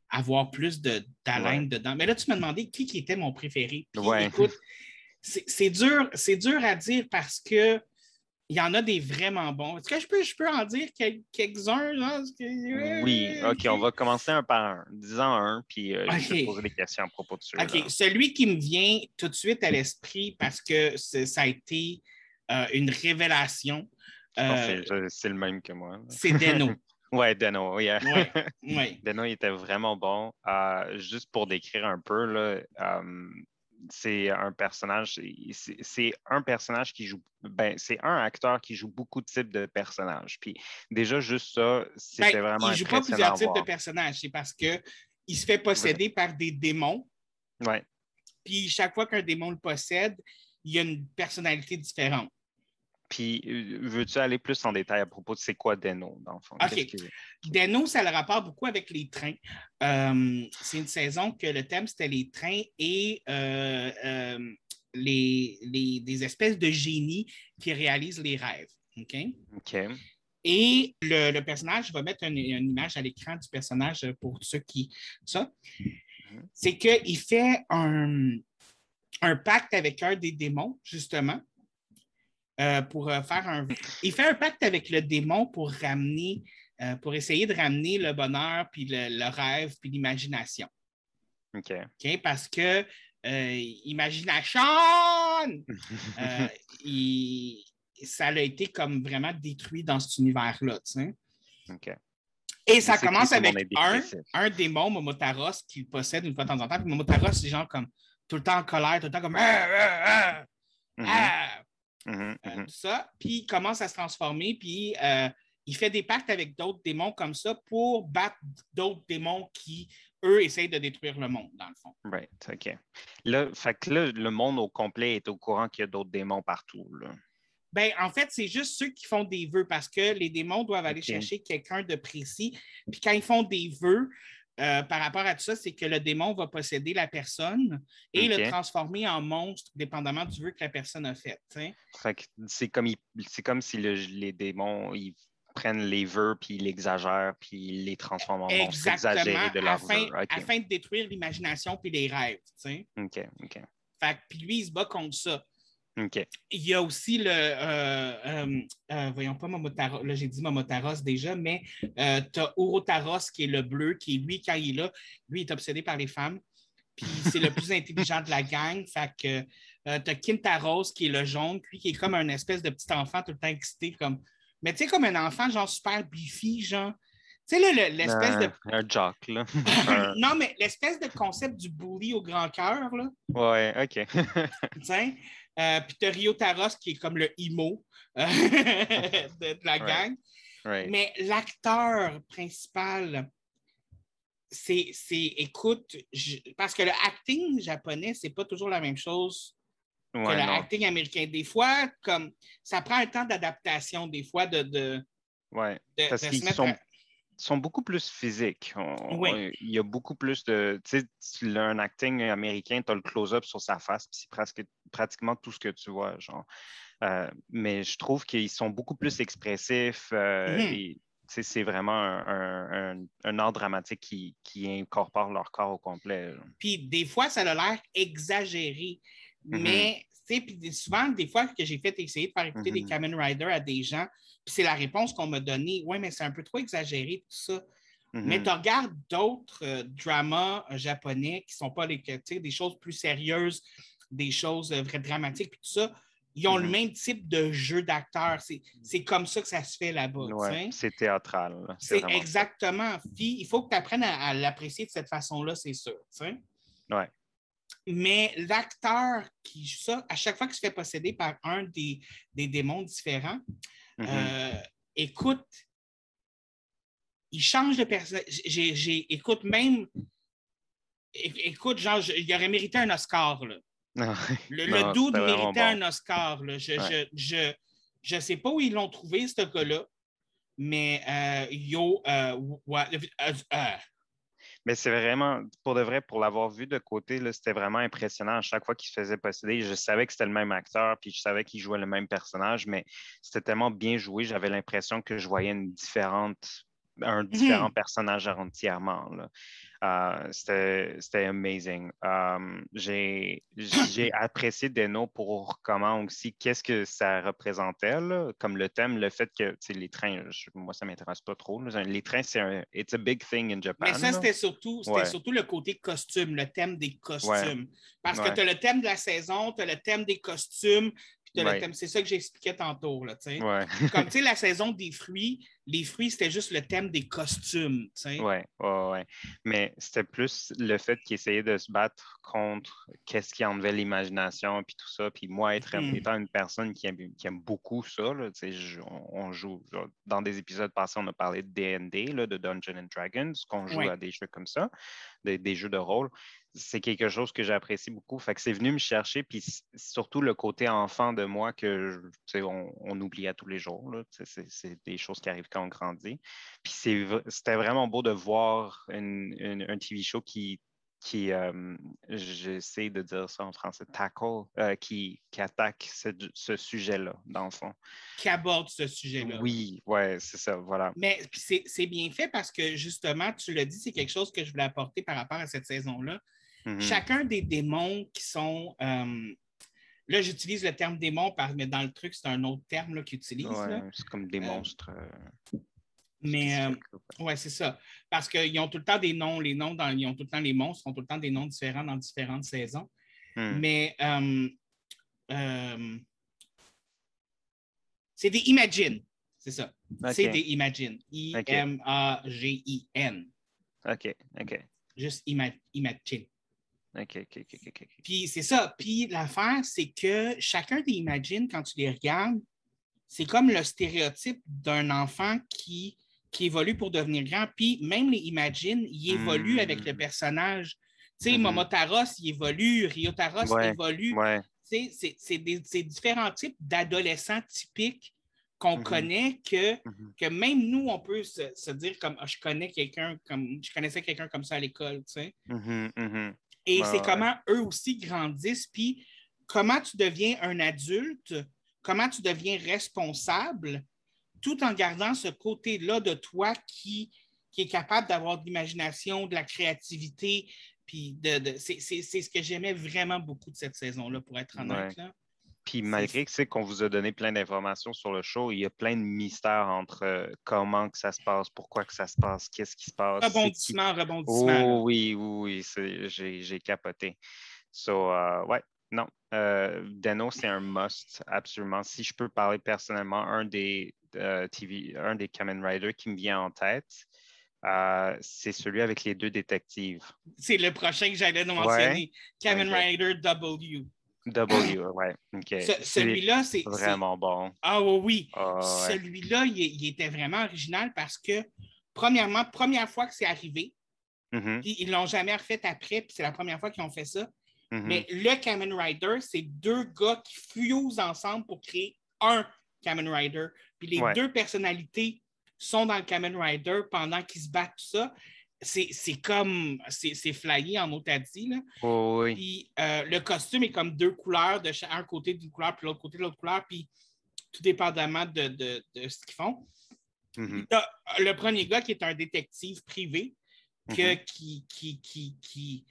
avoir plus de- d'haleine dedans. Mais là, tu m'as demandé qui, qui était mon préféré. Puis, Ouais. écoute, c'est dur, c'est dur à dire parce que il y en a des vraiment bons. Est-ce que je peux, je peux en dire quel- quelques-uns? que- Oui, OK, on va commencer un par un. Disons un, puis euh, je vais poser des questions à propos de celui-là. OK, celui qui me vient tout de suite à l'esprit parce que ça a été une révélation, euh, que c'est- le même que moi. c'est Deno. Ouais, Deno, yeah. Ouais, ouais. Deno, il était vraiment bon. Euh, juste pour décrire un peu, là, euh, c'est un personnage, c'est un personnage qui joue, ben, c'est un acteur qui joue beaucoup de types de personnages. Puis déjà, juste ça, c'était Ben, vraiment il ne joue pas plusieurs types de personnages. C'est parce qu'il se fait posséder par des démons. Ouais. Puis chaque fois qu'un démon le possède, il y a une personnalité différente. Puis, euh, veux-tu aller plus en détail à propos de c'est quoi Deno, dans le fond? OK. Deno, ça a le rapport beaucoup avec les trains. Euh, c'est une saison que le thème, c'était les trains et euh, euh, les, les- des espèces de génies qui réalisent les rêves. OK? OK. Et le, le personnage, je vais mettre une, une image à l'écran du personnage pour ceux qui. Ça. C'est qu'il fait un, un pacte avec un des démons, justement, euh, pour euh, faire un. Il fait un pacte avec le démon pour ramener, euh, pour essayer de ramener le bonheur, puis le, le rêve, puis l'imagination. OK. OK? Parce que Imagination, il- ça a été comme vraiment détruit dans cet univers-là. tu sais. OK. Et ça commence avec un, un démon, Momotaros, qu'il possède une fois de temps en temps. Puis Momotaros, c'est genre comme tout le temps en colère, tout le temps comme Ah, ah, ah, Mhm, ah, mhm, euh, mhm. tout ça. Puis il commence à se transformer, puis euh, il fait des pactes avec d'autres démons comme ça pour battre d'autres démons qui, eux, essayent de détruire le monde, dans le fond. Right, OK. Là, fait que là, le monde au complet est au courant qu'il y a d'autres démons partout. Là. Ben, en fait, c'est juste ceux qui font des vœux parce que les démons doivent aller chercher quelqu'un de précis. Puis quand ils font des vœux, euh, par rapport à tout ça, c'est que le démon va posséder la personne et le transformer en monstre, dépendamment du vœu que la personne a fait. c'est comme, il- c'est comme si le- les démons ils prennent les vœux puis ils l'exagèrent puis ils les transforment en monstres exagérés de leurs afin, vœux. Afin de détruire l'imagination puis les rêves. OK, OK, Fait puis lui, il se bat contre ça. Il y a aussi le. euh, euh, euh, voyons pas Momotaros. Là, j'ai dit Momotaros déjà, mais tu as Orotaros qui est le bleu, qui, lui, quand il est là, lui, il est obsédé par les femmes. Puis c'est le plus intelligent de la gang. Fait que tu as Kintaros qui est le jaune, lui, qui est comme un espèce de petit enfant tout le temps excité. Comme... Mais tu sais, comme un enfant, genre super bifi, genre. Tu sais, là, le- l'espèce de. Un, jock, là. Non, mais l'espèce de concept du bully au grand cœur, là. ouais, OK. tu sais? Euh, Puis t'as Rio Taros qui est comme le emo euh, de, de la gang. right. Mais l'acteur principal, c'est, écoute, je- parce que le acting japonais, c'est pas toujours la même chose que Ouais, le non. acting américain. Des fois, comme ça prend un temps d'adaptation, des fois, de, de, Ouais. de- Parce de qu'ils se mettre sont- à- sont beaucoup plus physiques. On- Oui. Il y a beaucoup plus de. Tu sais, un acting américain, tu as le close-up sur sa face, puis c'est presque, pratiquement tout ce que tu vois. Genre. Euh, mais je trouve qu'ils sont beaucoup plus expressifs. euh, Mhm. et, c'est vraiment un, un- un- un art dramatique qui, qui incorpore leur corps au complet. Puis des fois, ça a l'air exagéré. Mhm. Mais, tu sais, puis souvent, des fois que j'ai fait essayer de faire écouter des Mhm. Kamen Rider à des gens, c'est la réponse qu'on m'a donnée. Ouais, mais c'est un peu trop exagéré, tout ça. Mais Mhm. tu regardes d'autres euh, dramas euh, japonais qui ne sont pas les, des choses plus sérieuses, des choses euh, vraies dramatiques, puis tout ça. Ils ont le Mhm. même type de jeu d'acteur. C'est c'est comme ça que ça se fait là-bas. Ouais, c'est théâtral. C'est exactement. Puis il faut que tu apprennes à, à l'apprécier de cette façon-là, c'est sûr. Ouais. Mais l'acteur qui joue ça, à chaque fois qu'il se fait posséder par un des, des démons différents, Mhm. euh, écoute, il change de personnage. J'ai, j'ai- écoute, même. Écoute, genre, je- il aurait mérité un Oscar. Là. Le, le Non, dude c'était vraiment méritait bon. un Oscar. Là. Je ne Ouais. je, je, sais pas où ils l'ont trouvé, ce gars-là, mais euh, yo, euh, ouais, euh, euh, Mais c'est vraiment, pour de vrai, pour l'avoir vu de côté, c'était vraiment impressionnant. À chaque fois qu'il se faisait posséder, je savais que c'était le même acteur, puis je savais qu'il jouait le même personnage, mais c'était tellement bien joué, j'avais l'impression que je voyais une différente, un différent personnage entièrement. là. Euh, c'était amazing. Euh, j'ai apprécié Deno pour comment aussi, qu'est-ce que ça représentait, là, comme le thème, le fait que les trains, je- moi, ça ne m'intéresse pas trop. là. Les trains, c'est un it's a big thing in Japan. Mais ça, c'était surtout, Ouais. surtout le côté costume, le thème des costumes. Parce que tu as le thème de la saison, tu as le thème des costumes, le thème. C'est ça que j'expliquais tantôt. Là. Ouais. Comme tu sais, la saison des fruits, les fruits, c'était juste le thème des costumes. tu sais. Ouais. Mais c'était plus le fait qu'il essayait de se battre contre qu'est-ce qui enlevait l'imagination puis tout ça. Puis moi, être, Mhm. étant une personne qui aime, qui aime beaucoup ça, là, je- on, on joue genre, dans des épisodes passés, on a parlé de D&D, de Dungeons and Dragons, qu'on joue Ouais. à des jeux comme ça, des, des jeux de rôle. C'est quelque chose que j'apprécie beaucoup. Fait que c'est venu me chercher, puis surtout le côté enfant de moi que je- tu sais, on, on oublie à tous les jours. C'est des choses qui arrivent quand on grandit. Puis c'était vraiment beau de voir une- une- un TV show qui, qui euh, j'essaie de dire ça en français, tackle, euh, qui, qui attaque ce, ce sujet-là, dans le fond. Qui aborde ce sujet-là. Oui, ouais, c'est ça, voilà. Mais c'est bien fait parce que justement, tu l'as dit, c'est quelque chose que je voulais apporter par rapport à cette saison-là. Mhm. Chacun des démons qui sont. euh, là, j'utilise le terme démon, par- mais dans le truc, c'est un autre terme qu'ils utilisent. Ouais, c'est comme des Euh, monstres. euh, Mais euh, oui, c'est ça. Parce qu'ils ont tout le temps des noms, les noms dans, ils ont tout le temps les monstres, ont tout le temps des noms différents dans différentes saisons. Hmm. Mais c'est des Imagine, c'est ça. C'est des Imagine. I-M-A-G-I-N. OK, OK. Juste ima- Imagine. OK, OK, OK. Puis c'est ça. Puis l'affaire, c'est que chacun des Imagine, quand tu les regardes, c'est comme le stéréotype d'un enfant qui, qui évolue pour devenir grand. Puis même les Imagine, ils évoluent avec le personnage. Tu sais, Mhm. Momotaros, il évolue, Ryotaros, Ouais, évolue. Ouais, Tu sais, c'est- différents types d'adolescents typiques qu'on Mhm. connaît que, mhm, que même nous, on peut se, se dire comme Ah, je connais quelqu'un comme je connaissais quelqu'un comme ça à l'école. tu sais. Et c'est ouais. comment eux aussi grandissent, puis comment tu deviens un adulte, comment tu deviens responsable, tout en gardant ce côté-là de toi qui, qui est capable d'avoir de l'imagination, de la créativité. Puis de, de- c'est ce que j'aimais vraiment beaucoup de cette saison-là, pour être honnête. là. Puis malgré que c'est qu'on vous a donné plein d'informations sur le show, il y a plein de mystères entre euh, comment que ça se passe, pourquoi que ça se passe, qu'est-ce qui se passe. qui- Rebondissement, rebondissement. Oh oui, oui, oui, c'est- j'ai capoté. So, euh, ouais, non. Euh, Deno, c'est un must, absolument. Si je peux parler personnellement, un des euh, TV, un des Kamen Rider qui me vient en tête, Euh, c'est celui avec les deux détectives. C'est le prochain que j'allais nous mentionner. Kamen Rider W. W, ouais. Celui-là, c'est. Vraiment bon. Ah oui. Ah, celui-là, il, était vraiment original parce que, premièrement, première fois que c'est arrivé, mm-hmm. puis ils ne l'ont jamais refait après, puis c'est la première fois qu'ils ont fait ça. Mm-hmm. Mais le Kamen Rider, c'est deux gars qui fusent ensemble pour créer un Kamen Rider. Puis les deux personnalités sont dans le Kamen Rider pendant qu'ils se battent, tout ça. C'est comme, c'est flyé en otadi. Là. Oh, oui. Puis euh, le costume est comme deux couleurs, de un côté d'une couleur, puis l'autre côté de l'autre couleur, puis tout dépendamment de, de, de ce qu'ils font. Mm-hmm. Le premier gars qui est un détective privé, que, mm-hmm. qui, qui, qui, qui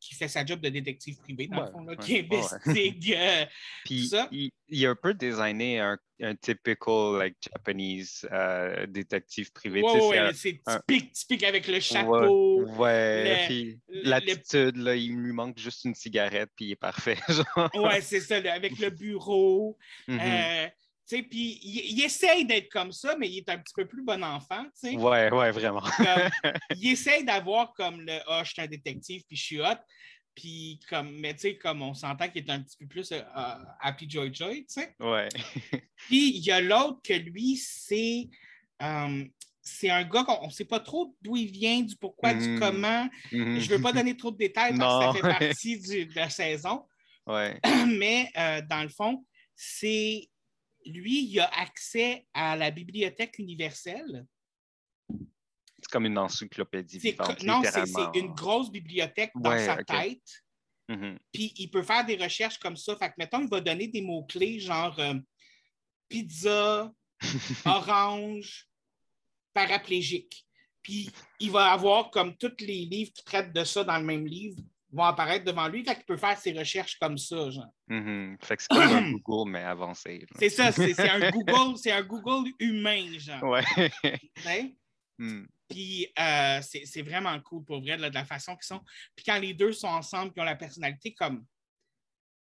qui fait sa job de détective privé, dans le fond, là, qui investigue euh, Puis, ça. Il, il, a un peu designé un, un typical like, Japanese euh, détective privé. Ouais, c'est typique, typique avec le chapeau. Ouais, l'attitude, là, il lui manque juste une cigarette, puis il est parfait. Genre. Ouais, c'est ça, avec le bureau. Mm-hmm. euh, puis il, essaye d'être comme ça, mais il est un petit peu plus bon enfant. Oui, Ouais, ouais, vraiment. il essaye d'avoir comme le Ah, je suis un détective, puis je suis hot. Puis comme, mais tu sais, comme on s'entend qu'il est un petit peu plus euh, Happy Joy Joy, tu sais. Ouais. puis il y a l'autre que lui, c'est. Euh, c'est un gars qu'on ne sait pas trop d'où il vient, du pourquoi, du mm. comment. Mm-hmm. Je ne veux pas donner trop de détails parce que ça fait partie de la saison. Ouais. Mais euh, dans le fond, c'est lui, il a accès à la bibliothèque universelle. C'est comme une encyclopédie vivante, Non, c'est une grosse bibliothèque dans sa tête. Mm-hmm. Puis il peut faire des recherches comme ça. Fait que, mettons, il va donner des mots-clés genre euh, pizza, orange, paraplégique. Puis il va avoir comme tous les livres qui traitent de ça dans le même livre vont apparaître devant lui, fait qu'il peut faire ses recherches comme ça, genre. Mm-hmm. Fait que c'est comme un Google, mais avancé. C'est ça, c'est un Google, c'est un Google humain, genre. Ouais. Mm. Puis euh, c'est vraiment cool pour vrai, de la façon qu'ils sont. Puis quand les deux sont ensemble, ils ont la personnalité comme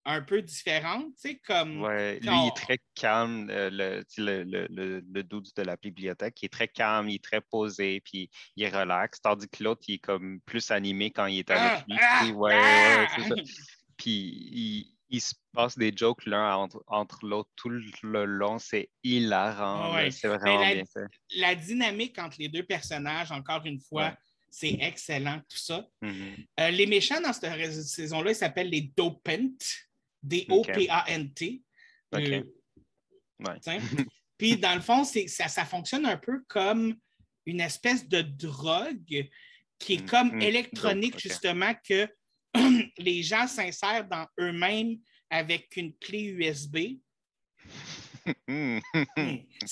un peu différente, tu sais, comme... Ouais, lui, il est très calme, euh, le, le, le, le, doute de la bibliothèque, il est très calme, il est très posé, puis il est relax, tandis que l'autre, il est comme plus animé quand il est avec ah, lui. Ah, ouais, ouais, c'est ça. Ah! Puis il, se passe des jokes l'un entre, entre l'autre tout le long, c'est hilarant, c'est vraiment la, bien fait. La dynamique entre les deux personnages, encore une fois, c'est excellent, tout ça. Mm-hmm. Euh, les méchants dans cette saison-là, ils s'appellent les Dopent. D-O-P-A-N-T. Euh, Puis, dans le fond, ça, ça fonctionne un peu comme une espèce de drogue qui est mm, comme mm, électronique, justement, que les gens s'insèrent dans eux-mêmes avec une clé USB. Il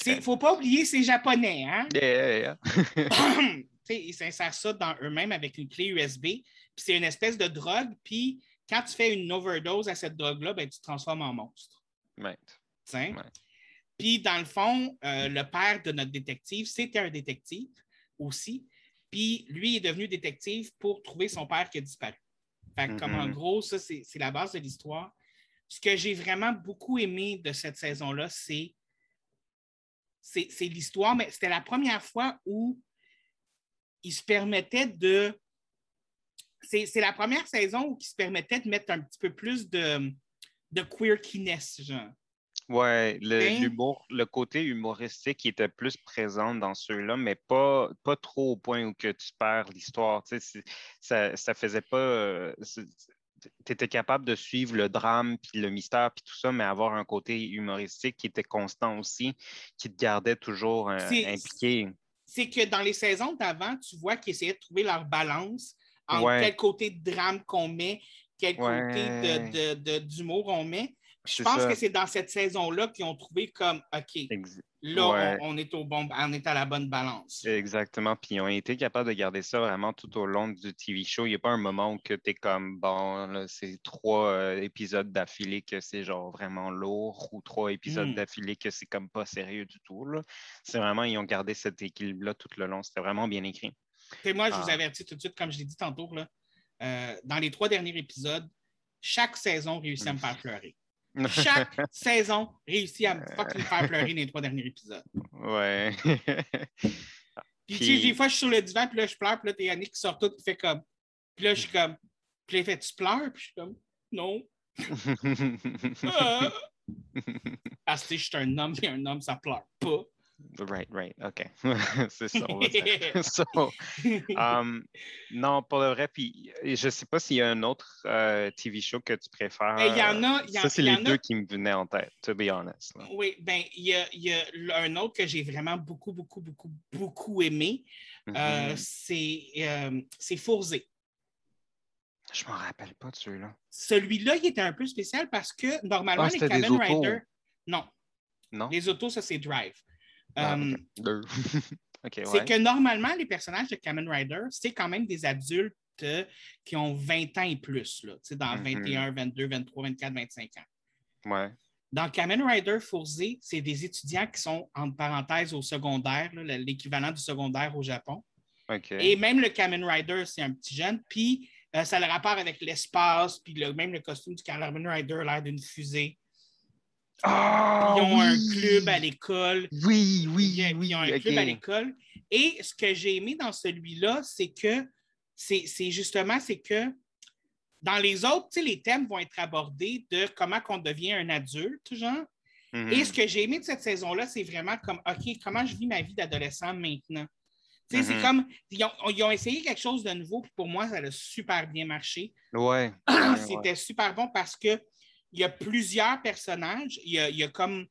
ne faut pas oublier, c'est japonais. Hein? ils s'insèrent ça dans eux-mêmes avec une clé USB. Puis c'est une espèce de drogue. Puis quand tu fais une overdose à cette drogue-là, ben, tu te transformes en monstre. Right. Puis, dans le fond, euh, le père de notre détective, c'était un détective aussi. Puis, lui est devenu détective pour trouver son père qui a disparu. Fait comme en mm-hmm. gros, ça, c'est la base de l'histoire. Ce que j'ai vraiment beaucoup aimé de cette saison-là, c'est c'est l'histoire, mais c'était la première fois où il se permettait de c'est la première saison où il se permettait de mettre un petit peu plus de, de queerkiness, genre. Ouais, l'humour, le, côté humoristique était plus présent dans ceux-là, mais pas, pas trop au point où que tu perds l'histoire. Ça, ça faisait pas. Euh, tu étais capable de suivre le drame, puis le mystère, puis tout ça, mais avoir un côté humoristique qui était constant aussi, qui te gardait toujours euh, impliqué. C'est que dans les saisons d'avant, tu vois qu'ils essayaient de trouver leur balance entre quel côté de drame qu'on met, quel côté d'humour on met. Je pense que c'est dans cette saison-là qu'ils ont trouvé comme OK, là, on, est au bon, on est à la bonne balance. Exactement. Puis ils ont été capables de garder ça vraiment tout au long du TV show. Il n'y a pas un moment où tu es comme bon, c'est trois euh, épisodes d'affilée que c'est genre vraiment lourd ou trois épisodes hmm. d'affilée que c'est comme pas sérieux du tout. C'est vraiment, ils ont gardé cet équilibre-là tout le long. C'était vraiment bien écrit moi, je vous ah. avertis tout de suite, comme je l'ai dit tantôt, là, euh, dans les trois derniers épisodes, chaque saison réussit à me faire pleurer. Chaque saison réussit à me fucking faire pleurer dans les trois derniers épisodes. Ouais. Puis, tu sais, des fois, je suis sur le divan, puis là, je pleure, puis là, t'es Yannick qui sort tout, qui fait comme. Puis là, je suis comme. Puis là, il fait, tu pleures? Puis je suis comme, non. Ah. Parce que je suis un homme, et un homme, ça pleure pas. Right, right, OK. c'est ça. on va dire. So, um, non, pour le vrai, puis je ne sais pas s'il y a un autre euh, TV show que tu préfères. Il y en a. il y en- ça, c'est les a- deux qui me venaient en tête, to be honest. là. Oui, ben il y a, il y a un autre que j'ai vraiment beaucoup, beaucoup, beaucoup, beaucoup aimé. Euh, Mhm. c'est euh, c'est Fourzé. Je m'en rappelle pas de celui-là. Celui-là, il était un peu spécial parce que normalement, Ah, les Kamen. Rider. Non, Non? les autos, ça c'est Drive. Euh, C'est que normalement, les personnages de Kamen Rider, c'est quand même des adultes qui ont 20 ans et plus, là, dans Mhm. 21, 22, 23, 24, 25 ans. Ouais. Dans Kamen Rider Fourzé, c'est des étudiants qui sont, entre parenthèses, au secondaire, l'équivalent du secondaire au Japon. Et même le Kamen Rider, c'est un petit jeune. Puis euh, ça a le rapport avec l'espace, puis le- même le costume du Kamen Rider a l'air d'une fusée. Ah, Ils ont un club à l'école. Oui, oui, Ils, ils oui. ont un club à l'école. Et ce que j'ai aimé dans celui-là, c'est que c'est justement, c'est que dans les autres, tu sais, les thèmes vont être abordés de comment qu'on devient un adulte, genre. Mhm. Et ce que j'ai aimé de cette saison-là, c'est vraiment comme, OK, comment je vis ma vie d'adolescent maintenant? Tu sais, C'est Mhm. comme, ils ont, ils ont essayé quelque chose de nouveau, puis pour moi, ça a super bien marché. Ouais. ouais, C'était super bon parce que il y a plusieurs personnages, il y a, il y a comme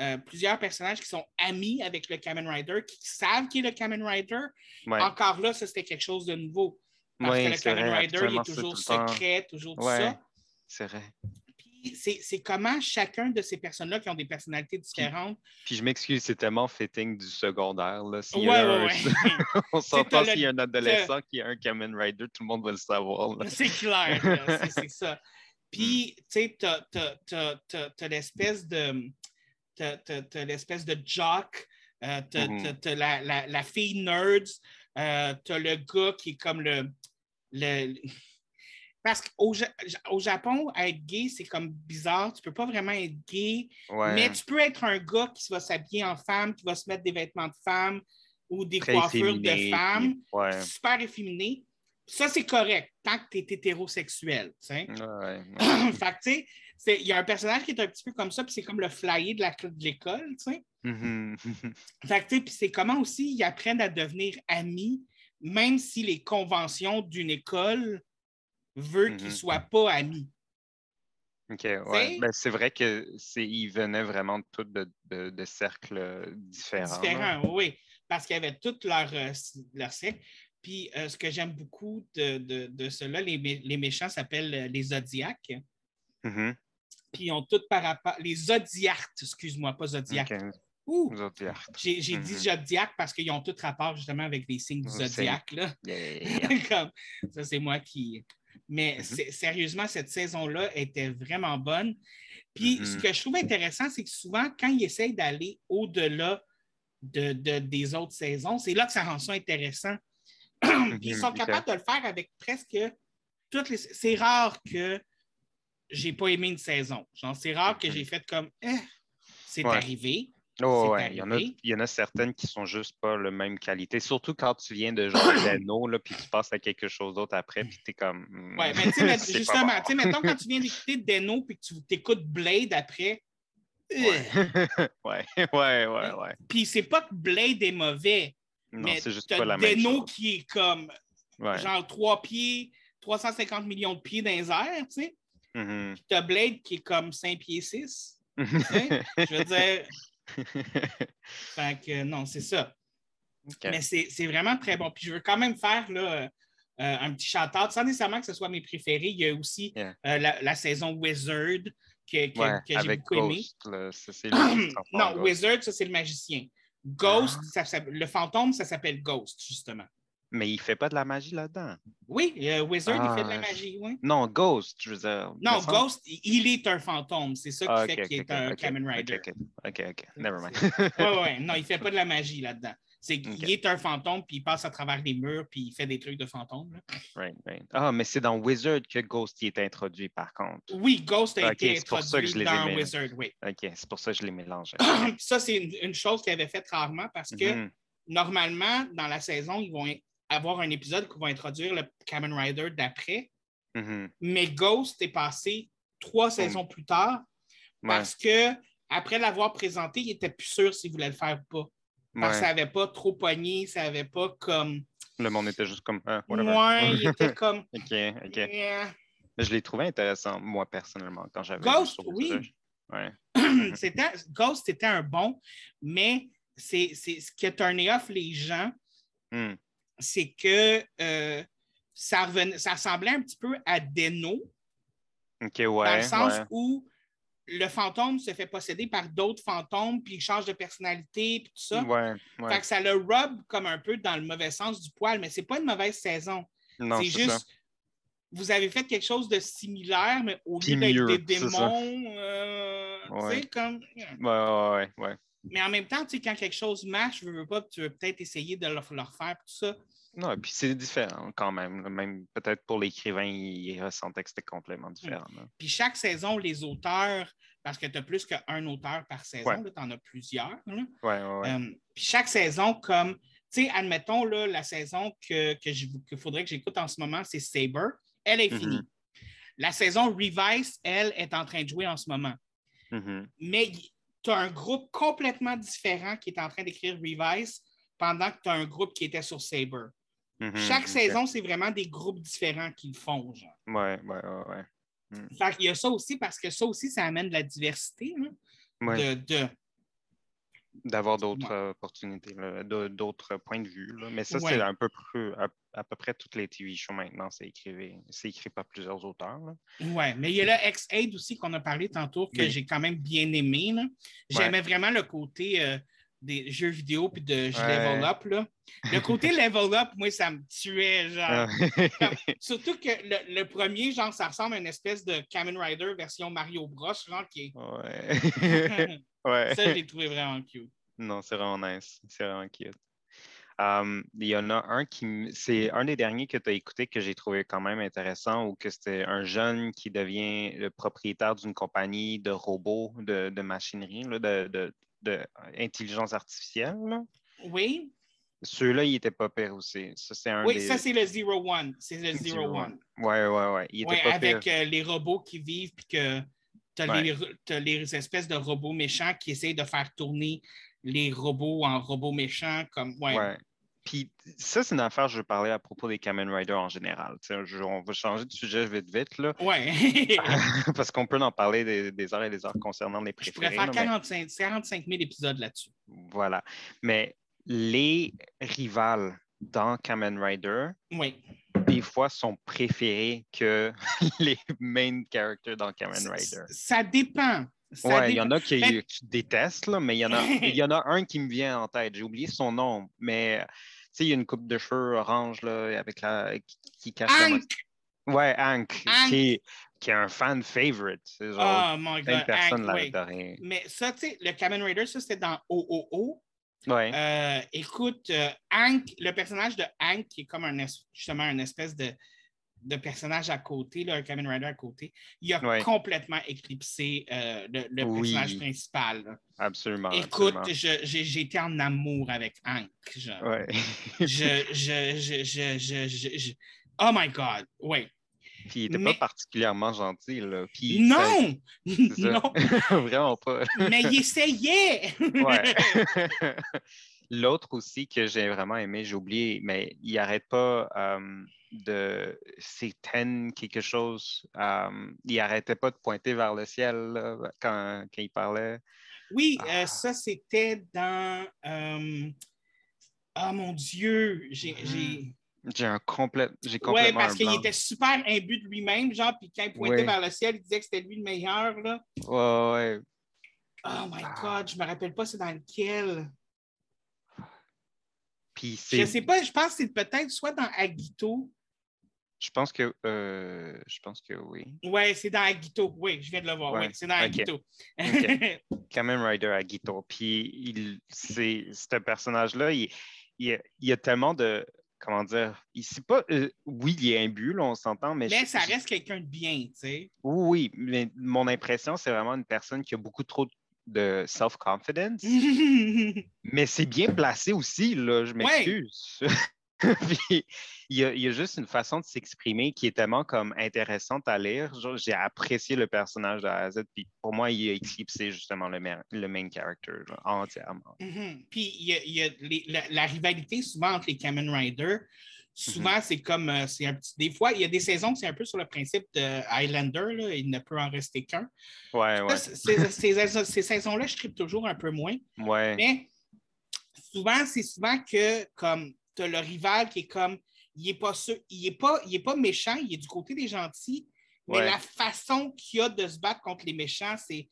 euh, plusieurs personnages qui sont amis avec le Kamen Rider, qui savent qui est le Kamen Rider. ouais. Encore là, ça, c'était quelque chose de nouveau. Parce Ouais, que le Kamen vrai, Rider, il est toujours temps- secret, toujours tout Ouais. ça. C'est vrai. Puis c'est c'est comment chacun de ces personnes-là qui ont des personnalités différentes. Puis je m'excuse, c'est tellement fitting du secondaire. Là. Ouais, un-. On s'entend s'il y a un adolescent qui a un Kamen Rider, tout le monde va le savoir. C'est clair, c'est- ça. Puis, tu sais, t'as- t'as l'espèce de. T'as- t'as- t'as l'espèce de jock, euh, t'as Mhm. t'as- la, la- la fille nerds, euh, t'as le gars qui est comme le. le... Parce qu'au au Japon, être gay, c'est comme bizarre. Tu peux pas vraiment être gay, Ouais. mais tu peux être un gars qui va s'habiller en femme, qui va se mettre des vêtements de femme ou des Très coiffures efféminé, de femme Ouais. super efféminé. Ça, c'est correct, tant que tu es hétérosexuel. Ouais, fait que, tu sais, il y a un personnage qui est un petit peu comme ça, puis c'est comme le flyer de la- de l'école. tu sais. Fait que, tu sais, puis c'est comment aussi ils apprennent à devenir amis, même si les conventions d'une école veulent qu'ils ne Mhm. soient pas amis. OK, ouais. Ben, c'est vrai que c'est ils venaient vraiment de tous de, de- de cercles euh, différents. là. Différents, oui, parce qu'ils avaient tout leur, euh, leur siècle. Puis euh, ce que j'aime beaucoup de, de, de cela, les, mé- les méchants s'appellent les Zodiacs. Mhm. Puis ils ont tout par rapport. Les Zodiacs, excuse-moi, pas Zodiac. J'ai dit Mhm. Zodiac parce qu'ils ont tout rapport justement avec les signes du Zodiac. Là. Yeah. Comme, ça, c'est moi qui. Mais Mhm. sérieusement, cette saison-là était vraiment bonne. Puis ce Mhm. que je trouve intéressant, c'est que souvent, quand ils essayent d'aller au-delà de, de- des autres saisons, c'est là que ça rend ça intéressant. Puis ils sont capables de le faire avec presque toutes les. C'est rare que j'ai pas aimé une saison. Genre, c'est rare que Mhm. j'ai fait comme Eh, c'est Ouais. arrivé. Oh, ouais. Il, y en a, arrivé. il y en a certaines qui sont juste pas la même qualité. Surtout quand tu viens de genre d'anneau, là, puis tu passes à quelque chose d'autre après, puis tu es comme. hmm, Ouais, mais tu sais, justement, bon. tu sais, mettons quand tu viens d'écouter Deno puis que tu écoutes Blade après. euh, Ouais, ouais, ouais, ouais. ouais. Puis c'est pas que Blade est mauvais, Non, mais c'est juste pas la même Deno chose. qui est comme genre trois pieds, 350 millions de pieds dans les airs, tu sais. Mhm. Puis t'as Blade qui est comme 5 pieds 6. Je veux dire, fait que non, c'est ça. Mais c'est vraiment très bon. Puis je veux quand même faire là, euh, un petit shout-out, sans nécessairement que ce soit mes préférés. Il y a aussi Yeah. euh, la, la saison Wizard que, que- Ouais, que j'ai beaucoup aimé. Non. Wizard, ça c'est le magicien. Ghost, Ah. ça le fantôme, ça s'appelle Ghost, justement. Mais il fait pas de la magie là-dedans. Oui, euh, Wizard, il fait de la Ah, magie, oui. Non, Ghost, je veux dire. Non, Ghost, il est un fantôme. C'est ça qui Ah, fait qu'il est un Kamen Rider. Ok, ok, ok, never mind. Oui, oui, non, il fait pas de la magie là-dedans. C'est qu'il est un fantôme, puis il passe à travers les murs, puis il fait des trucs de fantôme. là. Right, right. Ah, mais c'est dans Wizard que Ghost y est introduit, par contre. Oui, Ghost a été c'est pour ça que je introduit les dans. Wizard, oui. Ok, c'est pour ça que je les mélange. Ça, c'est une, une chose qu'il avait faite rarement parce que Mhm. normalement, dans la saison, ils vont avoir un épisode qui va introduire le Kamen Rider d'après. Mhm. Mais Ghost est passé trois saisons plus tard parce que après l'avoir présenté, il n'était plus sûr s'il voulait le faire ou pas. Parce que ça n'avait pas trop pogné, ça n'avait pas comme. Le monde était juste comme. Ah, ouais, il était comme. OK, OK. Mais je l'ai trouvé intéressant, moi, personnellement, quand j'avais. Ghost, oui. Ouais. c'était, Ghost était un bon, mais c'est, ce qui a turné off les gens, hmm. C'est que euh, ça, revenait, ça ressemblait un petit peu à Deno. OK, ouais. Dans le sens où le fantôme se fait posséder par d'autres fantômes, puis il change de personnalité, puis tout ça. Ouais, Fait que ça le rub comme un peu dans le mauvais sens du poil, mais c'est pas une mauvaise saison. C'est juste, vous avez fait quelque chose de similaire, mais au lieu d'être des démons, euh, tu sais, comme. Ouais, ouais, ouais. Mais en même temps, tu sais, quand quelque chose marche, je veux pas, tu veux peut-être essayer de le, refaire, tout ça. Non, et puis c'est différent quand même. Même peut-être pour l'écrivain, il ressentaient que c'était complètement mm. différent. Puis chaque saison, les auteurs, parce que tu as plus qu'un auteur par saison, tu en as plusieurs. Oui, ouais, ouais. Euh, puis chaque saison, comme, tu sais, admettons, là, la saison que, que, faudrait que j'écoute en ce moment, c'est Saber. Elle est finie. Mm-hmm. La saison Revise, elle, est en train de jouer en ce moment. Mm-hmm. Mais tu as un groupe complètement différent qui est en train d'écrire Revise pendant que tu as un groupe qui était sur Saber. Mhm, Chaque saison, c'est vraiment des groupes différents qui le font. Genre. Ouais, ouais, ouais. ouais. Mm. Il y a ça aussi parce que ça aussi, ça amène de la diversité. de, d'avoir d'autres opportunités, d'autres points de vue. Mais ça, c'est un peu à, peu près toutes les TV shows maintenant, c'est écrit, écrit par plusieurs auteurs. Oui, mais il y a le X-Aid aussi qu'on a parlé tantôt que j'ai quand même bien aimé. J'aimais vraiment le côté euh, des jeux vidéo puis de je level up. Là. Le côté level up, moi, ça me tuait. Genre. Ah. surtout que le, premier, genre, ça ressemble à une espèce de Kamen Rider version Mario Bros. Genre, qui est... Ouais. ouais. Ça, je l'ai trouvé vraiment cute. Non, c'est vraiment nice. C'est vraiment cute. Um, il y en a un qui. C'est un des derniers que tu as écouté que j'ai trouvé quand même intéressant, ou que c'était un jeune qui devient le propriétaire d'une compagnie de robots, de, de machinerie, là, de, d'intelligence artificielle. Oui. Ceux-là, ils n'étaient pas pires aussi. Ça, oui, ça, c'est le Zero One. C'est le Zero, One. Oui, oui, oui. Ouais, avec euh, les robots qui vivent, puis que tu as, les espèces de robots méchants qui essayent de faire tourner les robots en robots méchants. Comme, ouais. Puis ça, c'est une affaire que je veux parler à propos des Kamen Rider en général. on va changer de sujet vite, vite. Là. Ouais. Parce qu'on peut en parler des, heures et des heures concernant les préférés. Je pourrais faire 45, 45 000 épisodes là-dessus. Voilà. Mais les rivales dans Kamen Rider, oui. des fois, sont préférés que les main characters dans Kamen Rider. Ça, dépend. Oui, il y en a qui, détestent, là, mais il y, en a, il y en a un qui me vient en tête. J'ai oublié son nom, mais sais, il y a une coupe de cheveux orange là, avec la, qui, cache Hank! Ouais, Hank, Qui, qui, est un fan favorite. oh my God, personne Hank, Mais ça, tu sais, le Kamen Rider, ça, c'était dans OOO. Ouais. Euh, écoute, euh, Hank, le personnage de Hank, qui est comme un, justement une espèce de, de personnage à côté, là, un Kamen Rider à côté, il a complètement éclipsé euh, le, personnage principal. Absolument. Écoute, été en amour avec Hank. Je, ouais. je, je, je, Oh my God, oui. Puis il n'était pas particulièrement gentil. Là. Puis, non! non! Vraiment pas. Mais il essayait! ouais. L'autre aussi que j'ai vraiment aimé, j'ai oublié, mais il n'arrête pas euh, de. C'est Ten quelque chose. Euh, il n'arrêtait pas de pointer vers le ciel quand, quand, il parlait. Oui, euh, ah. ça c'était dans. Ah mon Dieu, j'ai. Mm-hmm. J'ai un complet. J'ai complètement. Oui, parce qu'il était super imbu de lui-même, genre, puis quand il pointait vers le ciel, il disait que c'était lui le meilleur, là. Ouais, ouais. Oh my ah. God, je me rappelle pas c'est dans lequel. Puis je sais pas, je pense que c'est peut-être soit dans Agito. Je pense que euh, je pense que oui. Oui, c'est dans Agito. Oui, je viens de le voir. Oui, c'est dans Agito. Kamen Rider Agito. Puis il, c'est, ce personnage-là, il, il, y a tellement de. Comment dire? Il, pas, euh, oui, il est imbu, on s'entend, mais. Mais ça reste quelqu'un de bien, tu sais. Oui, mais mon impression, c'est vraiment une personne qui a beaucoup trop de self-confidence, mais c'est bien placé aussi, là, je m'excuse. Puis, il y, a, il y, a, juste une façon de s'exprimer qui est tellement comme intéressante à lire. J'ai apprécié le personnage de A Z, puis pour moi, il a éclipsé justement le, le main character entièrement. Mm-hmm. Puis il y a, il y a les, la, la, rivalité souvent entre les Kamen Rider, Souvent, mm -hmm. c'est comme, euh, c'est un petit. Des fois, il y a des saisons, c'est un peu sur le principe de Highlander, là, il ne peut en rester qu'un. Ouais, ouais. Ces, ces, ces saisons-là, je tripe toujours un peu moins. Ouais. Mais souvent, c'est souvent que, comme, tu as le rival qui est comme, il n'est pas, il est pas, il est pas méchant, il est du côté des gentils, mais ouais. la façon qu'il a de se battre contre les méchants, c'est.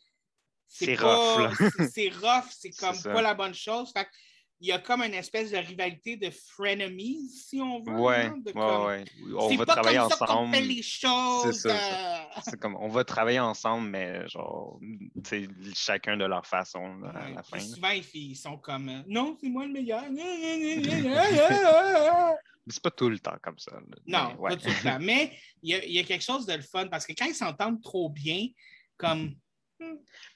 C'est rough. C'est rough, c'est comme pas la bonne chose. Fait il y a comme une espèce de rivalité de frenemies, si on veut. Ouais, ouais. On va travailler comme ensemble. Ça fait les choses. C'est euh... comme, on va travailler ensemble, mais genre, c'est chacun de leur façon là, ouais, à la fin. Souvent, ils sont comme, euh, non, c'est moi le meilleur. c'est pas tout le temps comme ça. Là. Non, mais, ouais. pas tout le temps. Mais il y, y a quelque chose de le fun parce que quand ils s'entendent trop bien, comme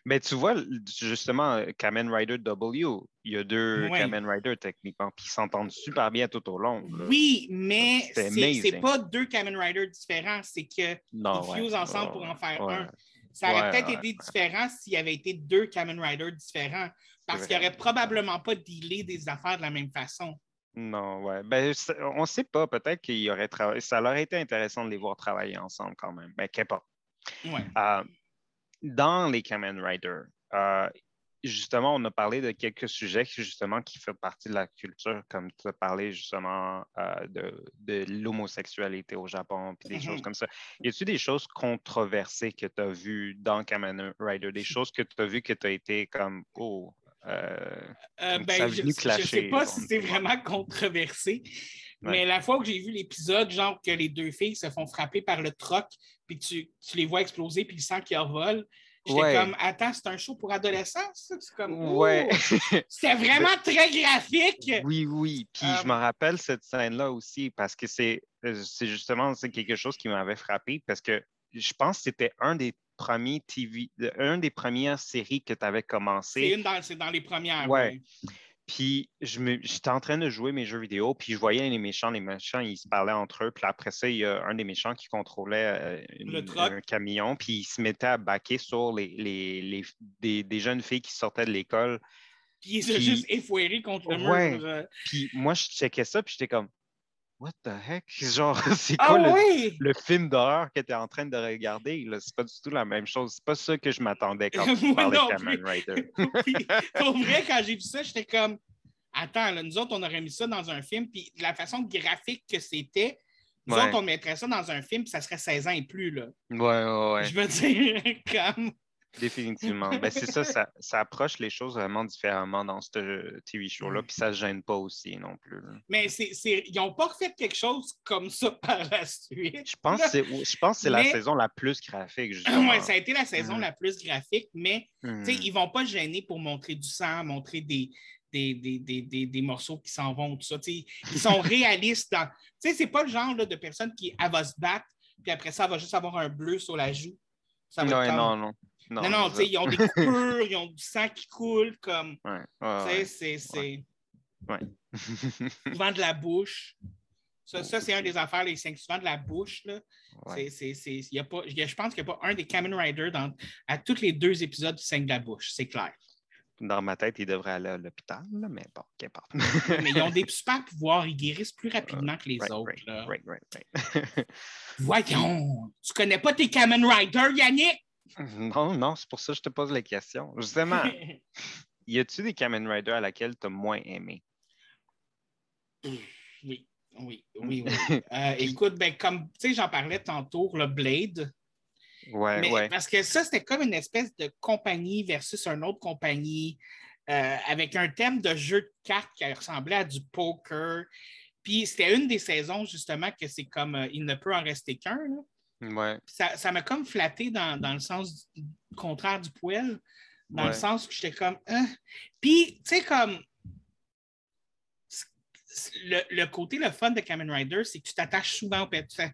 mais tu vois, justement, Kamen Rider W, il y a deux Ouais. Kamen Rider techniquement, puis ils s'entendent super bien tout au long. là. Oui, mais C'est pas deux Kamen Rider différents, c'est que Non, ils ouais. fusent ensemble Ouais, pour en faire un. Ça aurait peut-être été différent s'il y avait été deux Kamen Rider différents, parce C'est qu'ils vrai. n'auraient probablement pas dealé des affaires de la même façon. Non, ouais. Ben, on ne sait pas. Peut-être qu'il y aurait travaillé. Ça leur aurait été intéressant de les voir travailler ensemble quand même. Mais qu'importe. Ouais. Euh, dans les Kamen Rider, euh, justement, on a parlé de quelques sujets qui, justement, qui font partie de la culture, comme tu as parlé justement euh, de, de l'homosexualité au Japon, puis des Mhm. choses comme ça. Y a-t-il des choses controversées que tu as vues dans Kamen Rider, des choses que tu as vues que tu as été comme, oh, euh, Euh, ben, je ne sais pas si c'est vraiment controversé, Ouais. mais la fois que j'ai vu l'épisode, genre que les deux filles se font frapper par le troc, puis tu, tu les vois exploser, puis le sang qui envole, j'étais Ouais. comme, attends, c'est un show pour adolescents, ça? C'est comme, ouais. C'était vraiment très graphique. Oui, oui. Puis je me rappelle cette scène-là aussi parce que c'est euh, c'est justement c'est quelque chose qui m'avait frappé parce que je pense que c'était un des premiers TV, euh, un des premières séries que tu avais C'est commencé. une dans, c'est dans les premières. Ouais. Puis j'étais en train de jouer mes jeux vidéo, puis je voyais les méchants, les méchants, ils se parlaient entre eux. Puis après ça, il y a un des méchants qui contrôlait euh, une- Le truck. un camion, puis il se mettait à baquer sur les, les, les- des, des jeunes filles qui sortaient de l'école. Puis ils se Puis- juste effoirés contre le Ouais. mur. euh. Puis moi, je checkais ça, puis j'étais comme, What the heck? Genre, c'est Ah quoi le, oui! le film d'horreur que tu es en train de regarder? C'est pas du tout la même chose. C'est pas ça que je m'attendais quand tu parlais de Kamen Rider. Pour vrai, quand j'ai vu ça, j'étais comme Attends, là, nous autres, on aurait mis ça dans un film, puis de la façon graphique que c'était, nous Ouais. autres, on mettrait ça dans un film, puis ça serait 16 ans et plus. Là. Ouais, ouais, ouais. Je veux dire, comme. Définitivement. Ben, c'est ça, ça, ça approche les choses vraiment différemment dans ce TV show-là, puis ça ne gêne pas aussi non plus. Mais c'est, c'est- ils n'ont pas refait quelque chose comme ça par la suite. Je pense que c'est, je pense que c'est la saison la plus graphique, justement. Ouais, ça a été la saison Mhm. la plus graphique, mais Hmm. Sais, ils ne vont pas gêner pour montrer du sang, montrer des, des, des, des, des, des morceaux qui s'en vont, tout ça. Ils sont réalistes. dans- Tu sais, c'est pas le genre là, de personne qui elle va se battre, puis après ça, elle va juste avoir un bleu sur la joue. Ça va Non, non, non. Non, non, tu sais, ils ont des coupures, ils ont du sang qui coule, comme. ça. Ouais, Tu ouais, sais, ouais. c'est- Ouais. souvent de la bouche. Ça, ça c'est un des affaires, les cinq souvent de la bouche. Là. Ouais. C'est- c'est- c'est- il y a pas, il y a- je pense qu'il n'y a pas un des Kamen Rider dans, à tous les deux épisodes du 5 de la bouche, c'est clair. Dans ma tête, il devrait aller à l'hôpital, là, mais bon, qu'importe. Mais ils ont des super pouvoirs, ils guérissent plus rapidement que les Right, autres. right, là. right, right, right. Voyons, tu connais pas tes Kamen Rider, Yannick? non, non, c'est pour ça que je te pose la question. Justement, y a-tu des Kamen Rider à laquelle tu as moins aimé? oui, oui, oui. oui. Euh, écoute, ben, comme tu sais, j'en parlais tantôt, le Blade. Ouais, Mais ouais. Parce que ça, c'était comme une espèce de compagnie versus une autre compagnie euh, avec un thème de jeu de cartes qui ressemblait à du poker. Puis c'était une des saisons, justement, que c'est comme euh, il ne peut en rester qu'un. Ouais, Ça ça m'a comme flatté dans, dans le sens du- contraire du poil, dans le sens où j'étais comme. Hein? Puis, tu sais, comme. Le, le côté, le fun de Kamen Rider, c'est que tu t'attaches souvent au tu t'a-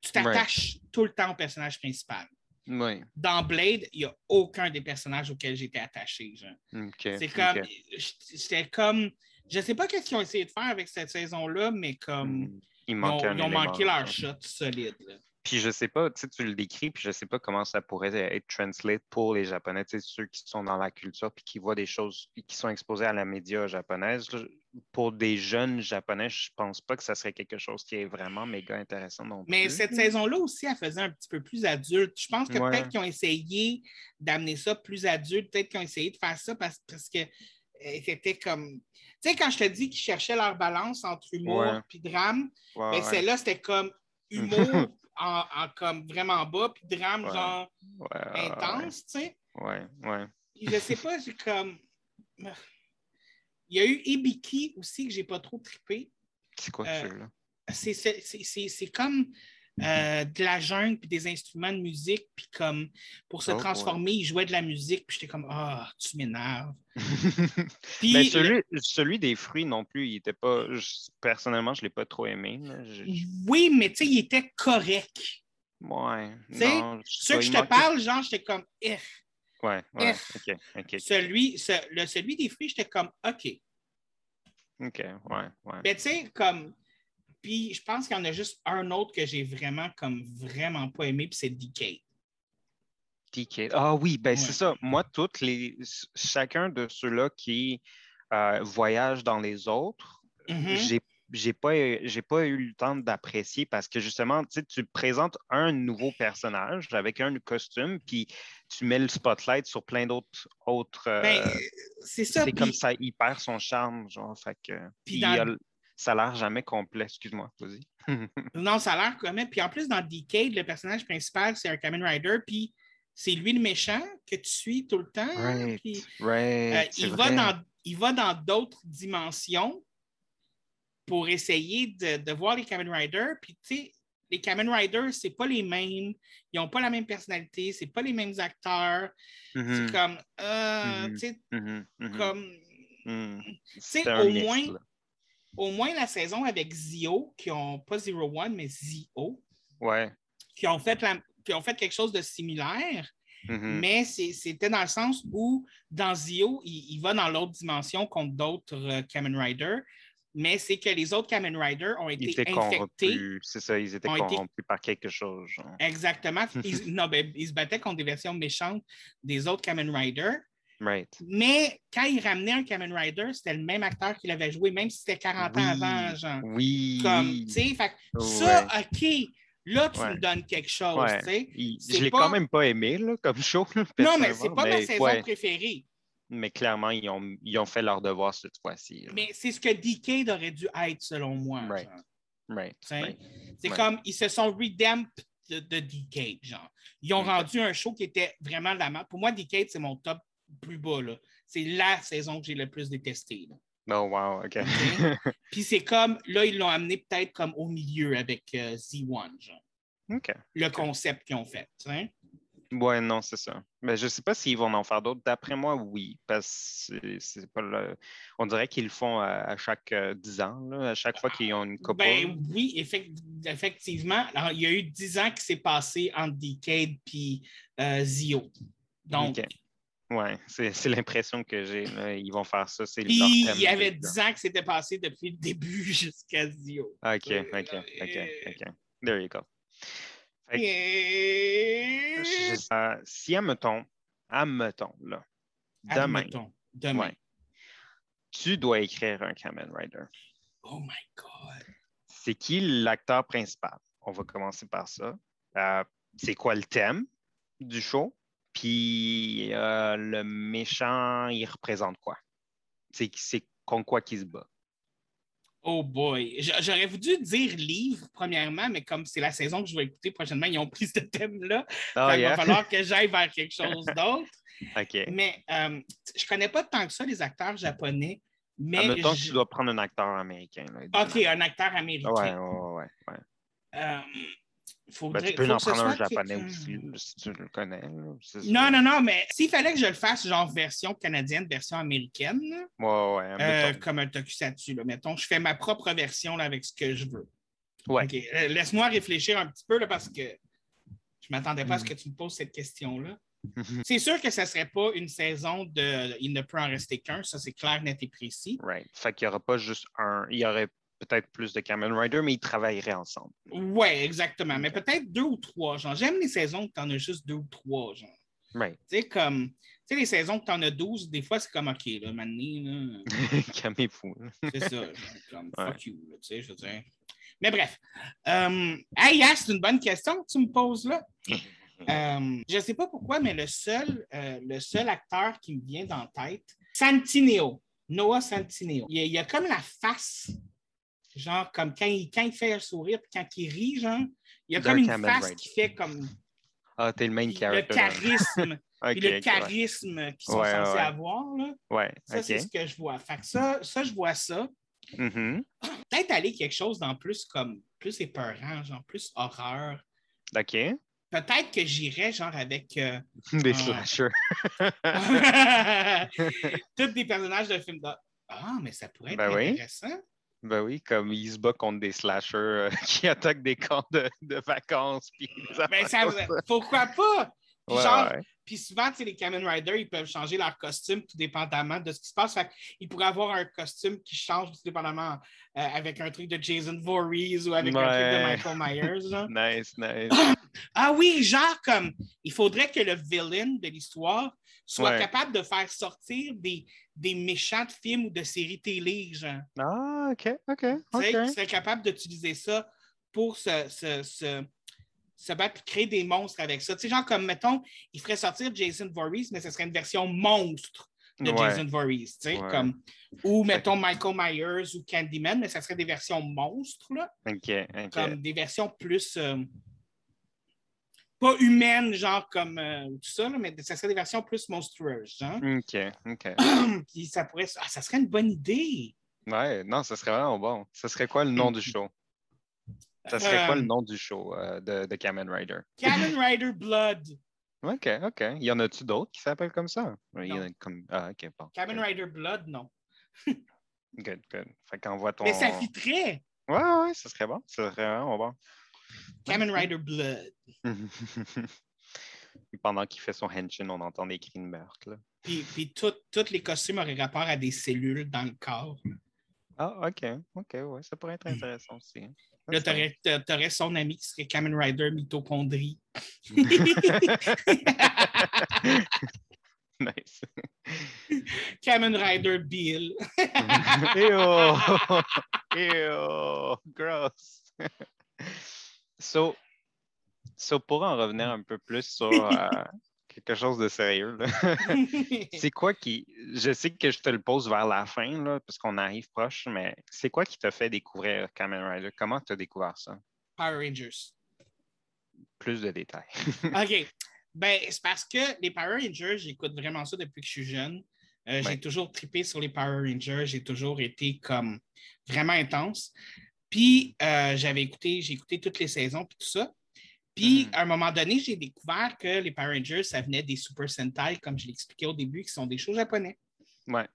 tu t'attaches tout le temps au personnage principal. Oui. Dans Blade, il n'y a aucun des personnages auxquels j'étais attaché. C'est comme. J'étais comme. Je sais pas qu'est-ce qu'ils ont essayé de faire avec cette saison-là, mais comme. Mm. Il Ils ont, ils ont manqué leur shot solide. là. Puis je sais pas, tu sais, tu le décris, puis je sais pas comment ça pourrait être translate pour les Japonais, tu sais, ceux qui sont dans la culture puis qui voient des choses qui sont exposées à la média japonaise. Pour des jeunes Japonais, je pense pas que ça serait quelque chose qui est vraiment méga intéressant non plus. Mais cette saison-là aussi, elle faisait un petit peu plus adulte. Je pense que Ouais. peut-être qu'ils ont essayé d'amener ça plus adulte, peut-être qu'ils ont essayé de faire ça parce, parce que euh, c'était comme. Tu sais, quand je te dis qu'ils cherchaient leur balance entre humour Ouais. et drame, Ouais, ben, celle-là, c'était comme humour en, en comme vraiment bas, puis drame Ouais. genre ouais, intense, tu sais. Ouais, ouais. Puis je sais pas, j'ai comme. Il y a eu Ibiki aussi que j'ai pas trop trippé. C'est quoi Euh, celui-là? c'est comme euh, de la jungle puis des instruments de musique, puis comme pour se Oh, transformer, il jouait de la musique, puis j'étais comme Ah, tu m'énerves. Mais le- celui, celui des fruits non plus, il était pas. je- personnellement, je l'ai pas trop aimé. Je- oui, mais tu sais, il était correct. Ouais. Tu sais, non, Ceux que je te parle, genre, j'étais comme Eh. Ouais, ouais. Eh. OK, OK. Celui, ce- le, celui des fruits, j'étais comme OK. OK, ouais, ouais. Mais tu sais, comme. Puis je pense qu'il y en a juste un autre que j'ai vraiment, comme, vraiment pas aimé, puis c'est DK. TK. Ah oui, ben Ouais. c'est ça. Moi, toutes les, chacun de ceux-là qui euh, voyagent dans les autres, Mhm. j'ai j'ai pas, j'ai pas eu le temps d'apprécier parce que justement, tu présentes un nouveau personnage avec un costume, puis tu mets le spotlight sur plein d'autres autres. euh, Ben, c'est ça. c'est comme ça, il perd son charme, genre. Fait que, Puis dans- ça a l'air jamais complet. Excuse-moi, vas-y. Non, ça a l'air même. Puis en plus, dans Decade, le personnage principal, c'est un Kamen Rider, puis c'est lui le méchant que tu suis tout le temps. Right, Puis, right, euh, il, va dans, il va dans d'autres dimensions pour essayer de, de voir les Kamen Rider. Puis, tu sais, les Kamen Riders, c'est pas les mêmes. Ils n'ont pas la même personnalité, c'est pas les mêmes acteurs. C'est comme, euh, Mhm. tu sais, mhm, mhm, comme, C'est au moins-. Au moins la saison avec Zio, qui ont pas Zero One, mais Zio, Ouais. qui ont fait, la- qui ont fait quelque chose de similaire. mhm. Mais c'était dans le sens où, dans Zio, il, il va dans l'autre dimension contre d'autres euh, Kamen Rider, mais c'est que les autres Kamen Rider ont été infectés. corrompus. C'est ça, ils étaient été- corrompus par quelque chose. genre. Exactement. Ils, non, ben, ils se battaient contre des versions méchantes des autres Kamen Rider. Right. Mais quand il ramenait un Kamen Rider, c'était le même acteur qui l'avait joué, même si c'était 40 ans avant, genre. Oui. Comme, tu sais, ça, OK, là, tu Ouais. me donnes quelque chose, Ouais. tu sais. Je l'ai pas- quand même pas aimé là, comme show. Non, mais c'est pas ma mais saison ouais, préférée. mais clairement, ils ont, ils ont fait leur devoir cette fois-ci. Mais c'est ce que Decade aurait dû être, selon moi. Right. Right. C'est comme, ils se sont redemp de, de Decade, genre. Ils ont rendu un show qui était vraiment de la merde. Pour moi, Decade, c'est mon top plus bas. C'est la saison que j'ai le plus détestée, là. Oh, wow, OK. Puis c'est comme, là, ils l'ont amené peut-être comme au milieu avec euh, Z1, genre. OK. Le concept qu'ils ont fait, sais. Ouais, non, c'est ça. Mais je sais pas s'ils vont en faire d'autres. D'après moi, oui, parce que c'est- pas le... On dirait qu'ils le font à, à chaque euh, 10 ans, là, à chaque fois qu'ils ont une coupe. Ben oui, effect- effectivement. Alors, il y a eu 10 ans qui s'est passé entre Decade puis euh, Zio. Donc, OK. Ouais, c'est l'impression que j'ai. Ils vont faire ça. Puis thème il y avait de- 10 ans qui s'était passé depuis le début jusqu'à Zio. OK, OK, OK, OK. There you go. Fait que- Et... Je- euh, si, admettons, admettons, là, demain, Admettons, demain. Ouais. tu dois écrire un Kamen Rider. Oh my God. C'est qui l'acteur principal? On va commencer par ça. Euh, c'est quoi le thème du show? Puis euh, le méchant, il représente quoi? C'est c'est contre quoi qu'il se bat? Oh boy. J'aurais voulu dire livre, premièrement, mais comme c'est la saison que je vais écouter prochainement, ils ont pris ce thème-là. Qu'il yeah? va falloir que j'aille vers quelque chose d'autre. OK. Mais euh, je connais pas tant que ça les acteurs japonais, mais. Admettons que je- tu dois prendre un acteur américain. là, OK, un acteur américain. Ouais, ouais, ouais. ouais. Euh, Ben, faudrait- tu peux en prendre un japonais aussi, si tu le connais. Non, non, non, mais s'il fallait que je le fasse, genre version canadienne, version américaine, Ouais, ouais, euh, comme un tokusatsu, là, mettons, je fais ma propre version là, avec ce que je veux. Ouais. Euh, laisse-moi réfléchir un petit peu là, parce que Je ne m'attendais pas à ce Mhm. que tu me poses cette question-là. C'est sûr que ça ne serait pas une saison de Il ne peut en rester qu'un, ça c'est clair, net et précis. Right. Fait qu'il n'y aurait pas juste un. Il y aurait peut-être plus de Kamen Rider, mais ils travailleraient ensemble. Oui, exactement. Mais peut-être deux ou trois. Genre, j'aime les saisons que tu en as juste deux ou trois. Genre. Right. Tu sais, comme. Tu sais, les saisons que tu en as 12, des fois, c'est comme OK, là, maintenant, là, Calmez-vous. c'est ça. genre, comme Ouais. fuck you, là, tu sais, je veux dire. Mais bref. Euh, hey, c'est une bonne question que tu me poses là. Euh, je ne sais pas pourquoi, mais le seul, euh, le seul acteur qui me vient dans la tête, Santineo, Noah Santineo. Il y a, il y a comme la face, genre comme quand il, quand il fait un sourire, puis quand il rit, genre, il y a comme une face qui fait comme Ah, t'es le main le character. charisme, Ok, puis le ouais. charisme qu'ils sont Ouais, censés ouais. avoir. Là. Ouais, Ça, c'est ce que je vois. Fait que ça, ça, je vois ça. Mhm. Peut-être aller quelque chose dans plus comme plus épeurant, genre plus horreur. OK. Peut-être que j'irais genre avec euh, Des Ah. slashers. Tous des personnages de films d'horreur. Ah, mais ça pourrait être Ben oui. Ben oui, comme il se bat contre des slashers euh, qui attaquent des camps de, de vacances. puis Ben, ça, pourquoi pas? Puis Ouais, genre, ouais. Puis souvent, tu sais, les Kamen Rider, ils peuvent changer leur costume tout dépendamment de ce qui se passe. Fait ils pourraient avoir un costume qui change tout dépendamment euh, avec un truc de Jason Voorhees ou avec un truc de. Michael Myers. Nice, nice. Ah oui, genre comme il faudrait que le villain de l'histoire soit Ouais. capable de faire sortir des, des méchants de films ou de séries télé, genre. Ah, OK, OK, Tu sais, OK. qui serait capable d'utiliser ça pour se, se, se, se battre et créer des monstres avec ça. Tu sais, genre comme, mettons, il ferait sortir Jason Voorhees, mais ce serait une version monstre de Ouais. Jason Voorhees, tu sais, Ouais. comme, ou mettons Michael Myers ou Candyman, mais ça serait des versions monstres, là, OK, OK. comme des versions plus, euh, pas humaines, genre comme euh, tout ça, là, mais ça serait des versions plus monstrueuses, genre. OK, OK. Puis ça pourrait, ah, ça serait une bonne idée. Ouais, non, ça serait vraiment bon. Ça serait quoi le nom du show? Ça serait quoi Euh, le nom du show euh, de, de Kamen Rider? Kamen Rider Blood. OK, OK. Y en a-tu d'autres qui s'appellent comme ça? Oui, il y en a Non. comme... Ah, OK, bon. Kamen Rider Blood, non. Good, good. Fait qu'envoie ton... Mais ça fitterait. Ouais, ouais, ça serait bon. Ça serait vraiment bon. Kamen Rider Blood. Pendant qu'il fait son henshin, on entend des cris de meurtre. Là. Puis, tous les costumes auraient rapport à des cellules dans le corps. Ah, OK, OK, ouais, ça pourrait être intéressant aussi. hein. Là, t'aurais, t'a- t'aurais son ami qui serait Kamen Rider Mitochondrie. nice. Kamen Rider Bill. Ew! Ew! Gross! So, so, pour en revenir un peu plus sur euh, quelque chose de sérieux, c'est quoi qui. Je sais que je te le pose vers la fin, là, parce qu'on arrive proche, mais c'est quoi qui t'a fait découvrir Kamen Rider? Comment tu as découvert ça? Power Rangers. Plus de détails. OK. Ben, c'est parce que les Power Rangers, j'écoute vraiment ça depuis que je suis jeune. Euh, J'ai toujours trippé sur les Power Rangers. J'ai toujours été comme vraiment intense. Puis, euh, j'avais écouté, j'ai écouté toutes les saisons puis tout ça. Puis, Mhm. à un moment donné, j'ai découvert que les Power Rangers, ça venait des Super Sentai, comme je l'expliquais au début, qui sont des shows japonais. Ouais.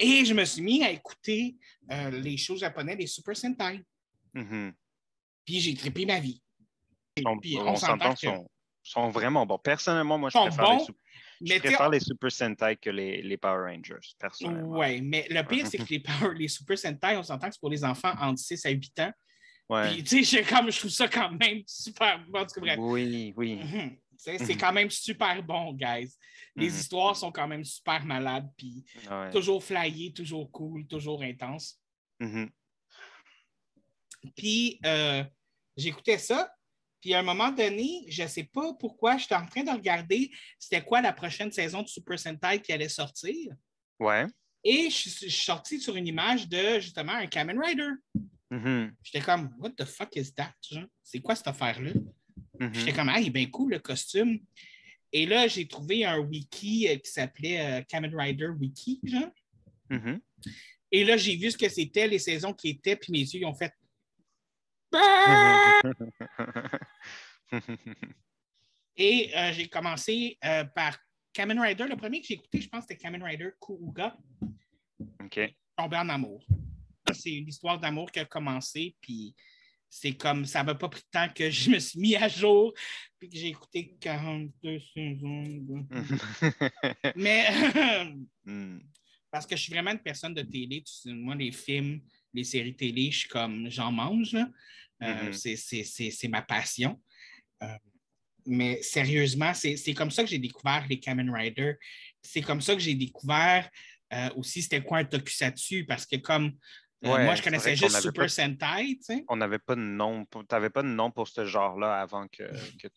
Et je me suis mis à écouter euh, les shows japonais des Super Sentai. Mhm. Puis, j'ai trippé ma vie. On, Puis, on on s'entend que- sont, sont vraiment bons. Personnellement, moi, je préfère, bons, les, Sup- je Mais préfère les Super Sentai que les, les Power Rangers, personnellement. Oui, mais le pire, c'est que les, Power- les Super Sentai, on s'entend que c'est pour les enfants entre 6 à 8 ans. Ouais. Puis, tu sais, comme- je trouve ça quand même super bon. Oui, oui. Mhm. Tu sais, C'est Mhm. quand même super bon, guys. Les Mhm. histoires sont quand même super malades, puis Ouais. toujours flyées, toujours cool, toujours intenses. Mhm. Puis, euh, j'écoutais ça. Puis, à un moment donné, je ne sais pas pourquoi, j'étais en train de regarder c'était quoi la prochaine saison de Super Sentai qui allait sortir. Ouais. Et je suis je suis sorti sur une image de, justement, un Kamen Rider. Mhm. J'étais comme, what the fuck is that? C'est quoi cette affaire-là? Mhm. J'étais comme, ah, il est bien cool le costume. Et là, j'ai trouvé un wiki euh, qui s'appelait euh, Kamen Rider Wiki, genre. Mhm. Et là, j'ai vu ce que c'était, les saisons qui étaient, puis mes yeux, ils ont fait. Et euh, j'ai commencé euh, par Kamen Rider. Le premier que j'ai écouté, je pense, c'était Kamen Rider Kuuga. OK. Tombé en amour. C'est une histoire d'amour qui a commencé, puis c'est comme ça m'a pas pris de temps que je me suis mis à jour puis que j'ai écouté 42 saisons. Mais Hmm. parce que je suis vraiment une personne de télé. Tu sais, moi, les films, les séries télé, je suis comme j'en mange. Euh, Mhm. c'est- ma passion. Euh, mais sérieusement, c'est comme ça que j'ai découvert les Kamen Rider. C'est comme ça que j'ai découvert euh, aussi c'était quoi un tokusatsu parce que comme euh, Ouais, moi, je connaissais juste Super pas- Sentai, tu sais. On n'avait pas de nom. pour- T'avais pas de nom pour ce genre-là avant que, que,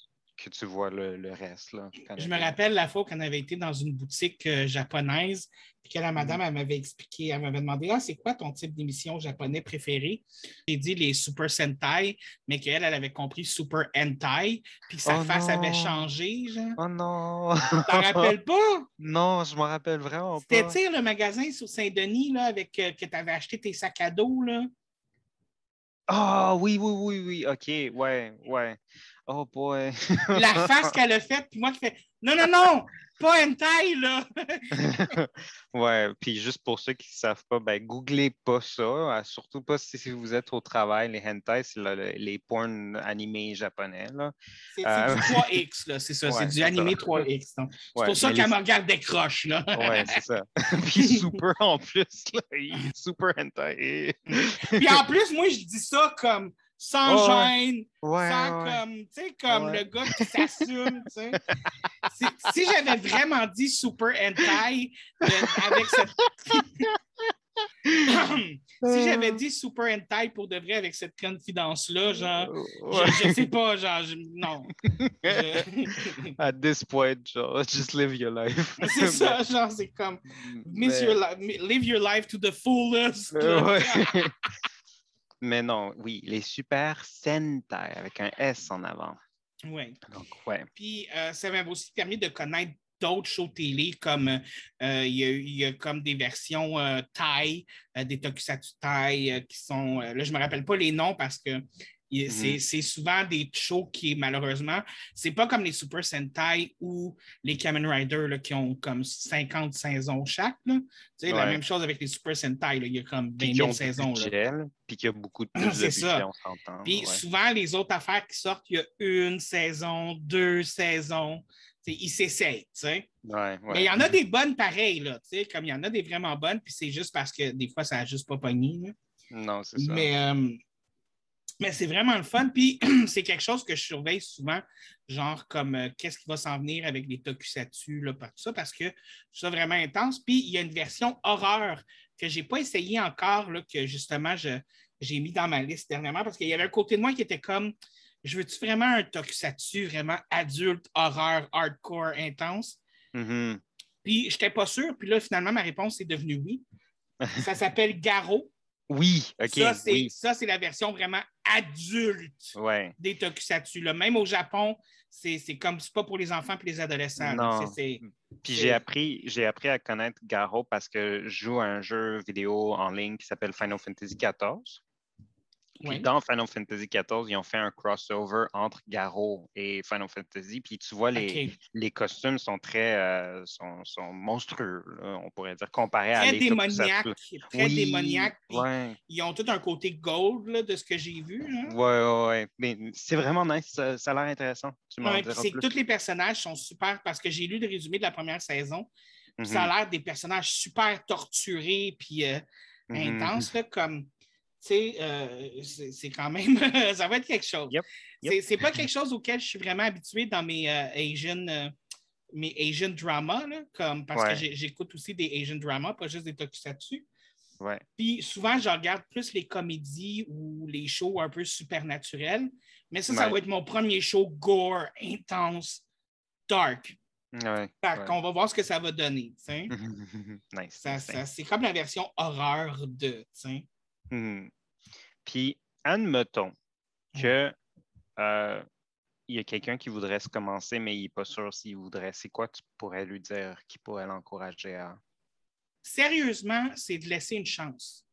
que tu vois le, le reste. Là, Je me rappelle la fois qu'on avait été dans une boutique euh, japonaise, puis que la madame Mhm. elle m'avait expliqué, elle m'avait demandé Ah, c'est quoi ton type d'émission japonais préféré? J'ai dit les Super Sentai, mais qu'elle, elle avait compris Super Hentai, puis que sa Oh face avait changé, genre. Oh non! T'en rappelles pas? non, je me rappelle vraiment C'était, pas. sais, le magasin sur Saint-Denis, là, avec euh, que tu avais acheté tes sacs à dos, là. Ah oui, oui, oui, oui. OK, ouais, ouais. Oh boy. La face qu'elle a faite, puis moi qui fais Non, non, non, pas hentai, là. ouais, puis juste pour ceux qui ne savent pas, ben, googlez pas ça. euh, Surtout pas si, vous êtes au travail. Les hentai, c'est le- le- les porn animés japonais. Là. C'est, Euh, du 3X, là, c'est ça, Ouais, c'est du animé ça. 3X. donc. C'est pour ça qu'elle les- me regarde décroche, là. Ouais, c'est ça. puis super en plus. Là. Super hentai. Puis en plus, moi, je dis ça comme sans Ouais, gêne, Ouais, sans ouais. comme, tu sais, comme Ouais. le gars qui s'assume, tu sais. Si, si j'avais vraiment dit super hentai avec cette. si j'avais dit super hentai pour de vrai avec cette confidence-là, genre, je, je sais pas, genre, je- non. Je- At this point, genre, just live your life. c'est ça, genre, c'est comme, miss Mais- your li- live your life to the fullest. Mais non, oui, les super Sentai avec un S en avant. Ouais. Donc, ouais. Puis euh, ça m'a aussi permis de connaître d'autres shows télé comme euh, il y, a y comme des versions euh, Thai, euh, des tokusatsu Thai qui sont. là, je ne me rappelle pas les noms parce que c'est Mhm. c'est souvent des shows qui, malheureusement, c'est pas comme les Super Sentai ou les Kamen Rider là, qui ont comme 50 saisons chaque. là. Tu sais, La même chose avec les Super Sentai, là, il y a comme 20 Puis qui 000 ont du saisons. puis qu'il y a beaucoup de plus de ça. Puis ouais. souvent, les autres affaires qui sortent, il y a une saison, deux saisons. Ils s'essayent. Ouais. Mais il y en a des bonnes pareilles, là, comme il y en a des vraiment bonnes, puis c'est juste parce que des fois, ça n'a juste pas pogné. là. Non, c'est ça. Mais, euh, mais c'est vraiment le fun. Puis c'est quelque chose que je surveille souvent, genre comme euh, qu'est-ce qui va s'en venir avec les tokusatsu, là, tout ça, parce que c'est vraiment intense. Puis il y a une version horreur que je n'ai pas essayé encore, là, que justement je- j'ai mis dans ma liste dernièrement, parce qu'il y avait un côté de moi qui était comme je veux-tu vraiment un tokusatsu vraiment adulte, horreur, hardcore, intense? Mhm. Puis je n'étais pas sûr. Puis là, finalement, ma réponse est devenue oui. Ça s'appelle Garo. Oui, OK. ça, c'est oui. la version vraiment adulte Ouais. des tokusatsu. là. Même au Japon, c'est comme c'est pas pour les enfants et les adolescents. Non. Puis j'ai appris, j'ai appris à connaître Garo parce que je joue à un jeu vidéo en ligne qui s'appelle Final Fantasy XIV. Puis dans Final Fantasy XIV, ils ont fait un crossover entre Garo et Final Fantasy. Puis tu vois, les, les costumes sont très euh, sont, sont monstrueux, là, on pourrait dire, comparé à Très les démoniaque. Très Oui, démoniaque. Ouais, Ils ont tout un côté gold là, de ce que j'ai vu. là. ouais, ouais, ouais. Mais c'est vraiment nice. Ça, ça a l'air intéressant. Tu Ouais, c'est que tous les personnages sont super parce que j'ai lu le résumé de la première saison. Ça a l'air des personnages super torturés puis euh, mhm. intenses, là, comme. Tu sais, euh, c'est quand même. ça va être quelque chose. Yep, yep. C'est- pas quelque chose auquel je suis vraiment habitué dans mes euh, Asian. euh, mes Asian dramas, là, comme, parce Ouais. que j'écoute aussi des Asian dramas, pas juste des tokusatsu. Ouais. Puis souvent, je regarde plus les comédies ou les shows un peu supernaturels. Mais ça, ça Ouais. va être mon premier show gore, intense, dark. Ouais, Fait qu'on va voir ce que ça va donner. nice. Ça- nice, ça- nice. c'est comme la version horreur de. tu Mhm. Puis, admettons que euh, il y a quelqu'un qui voudrait se commencer, mais il n'est pas sûr s'il voudrait. C'est quoi tu pourrais lui dire qui pourrait l'encourager à? Sérieusement, c'est de laisser une chance.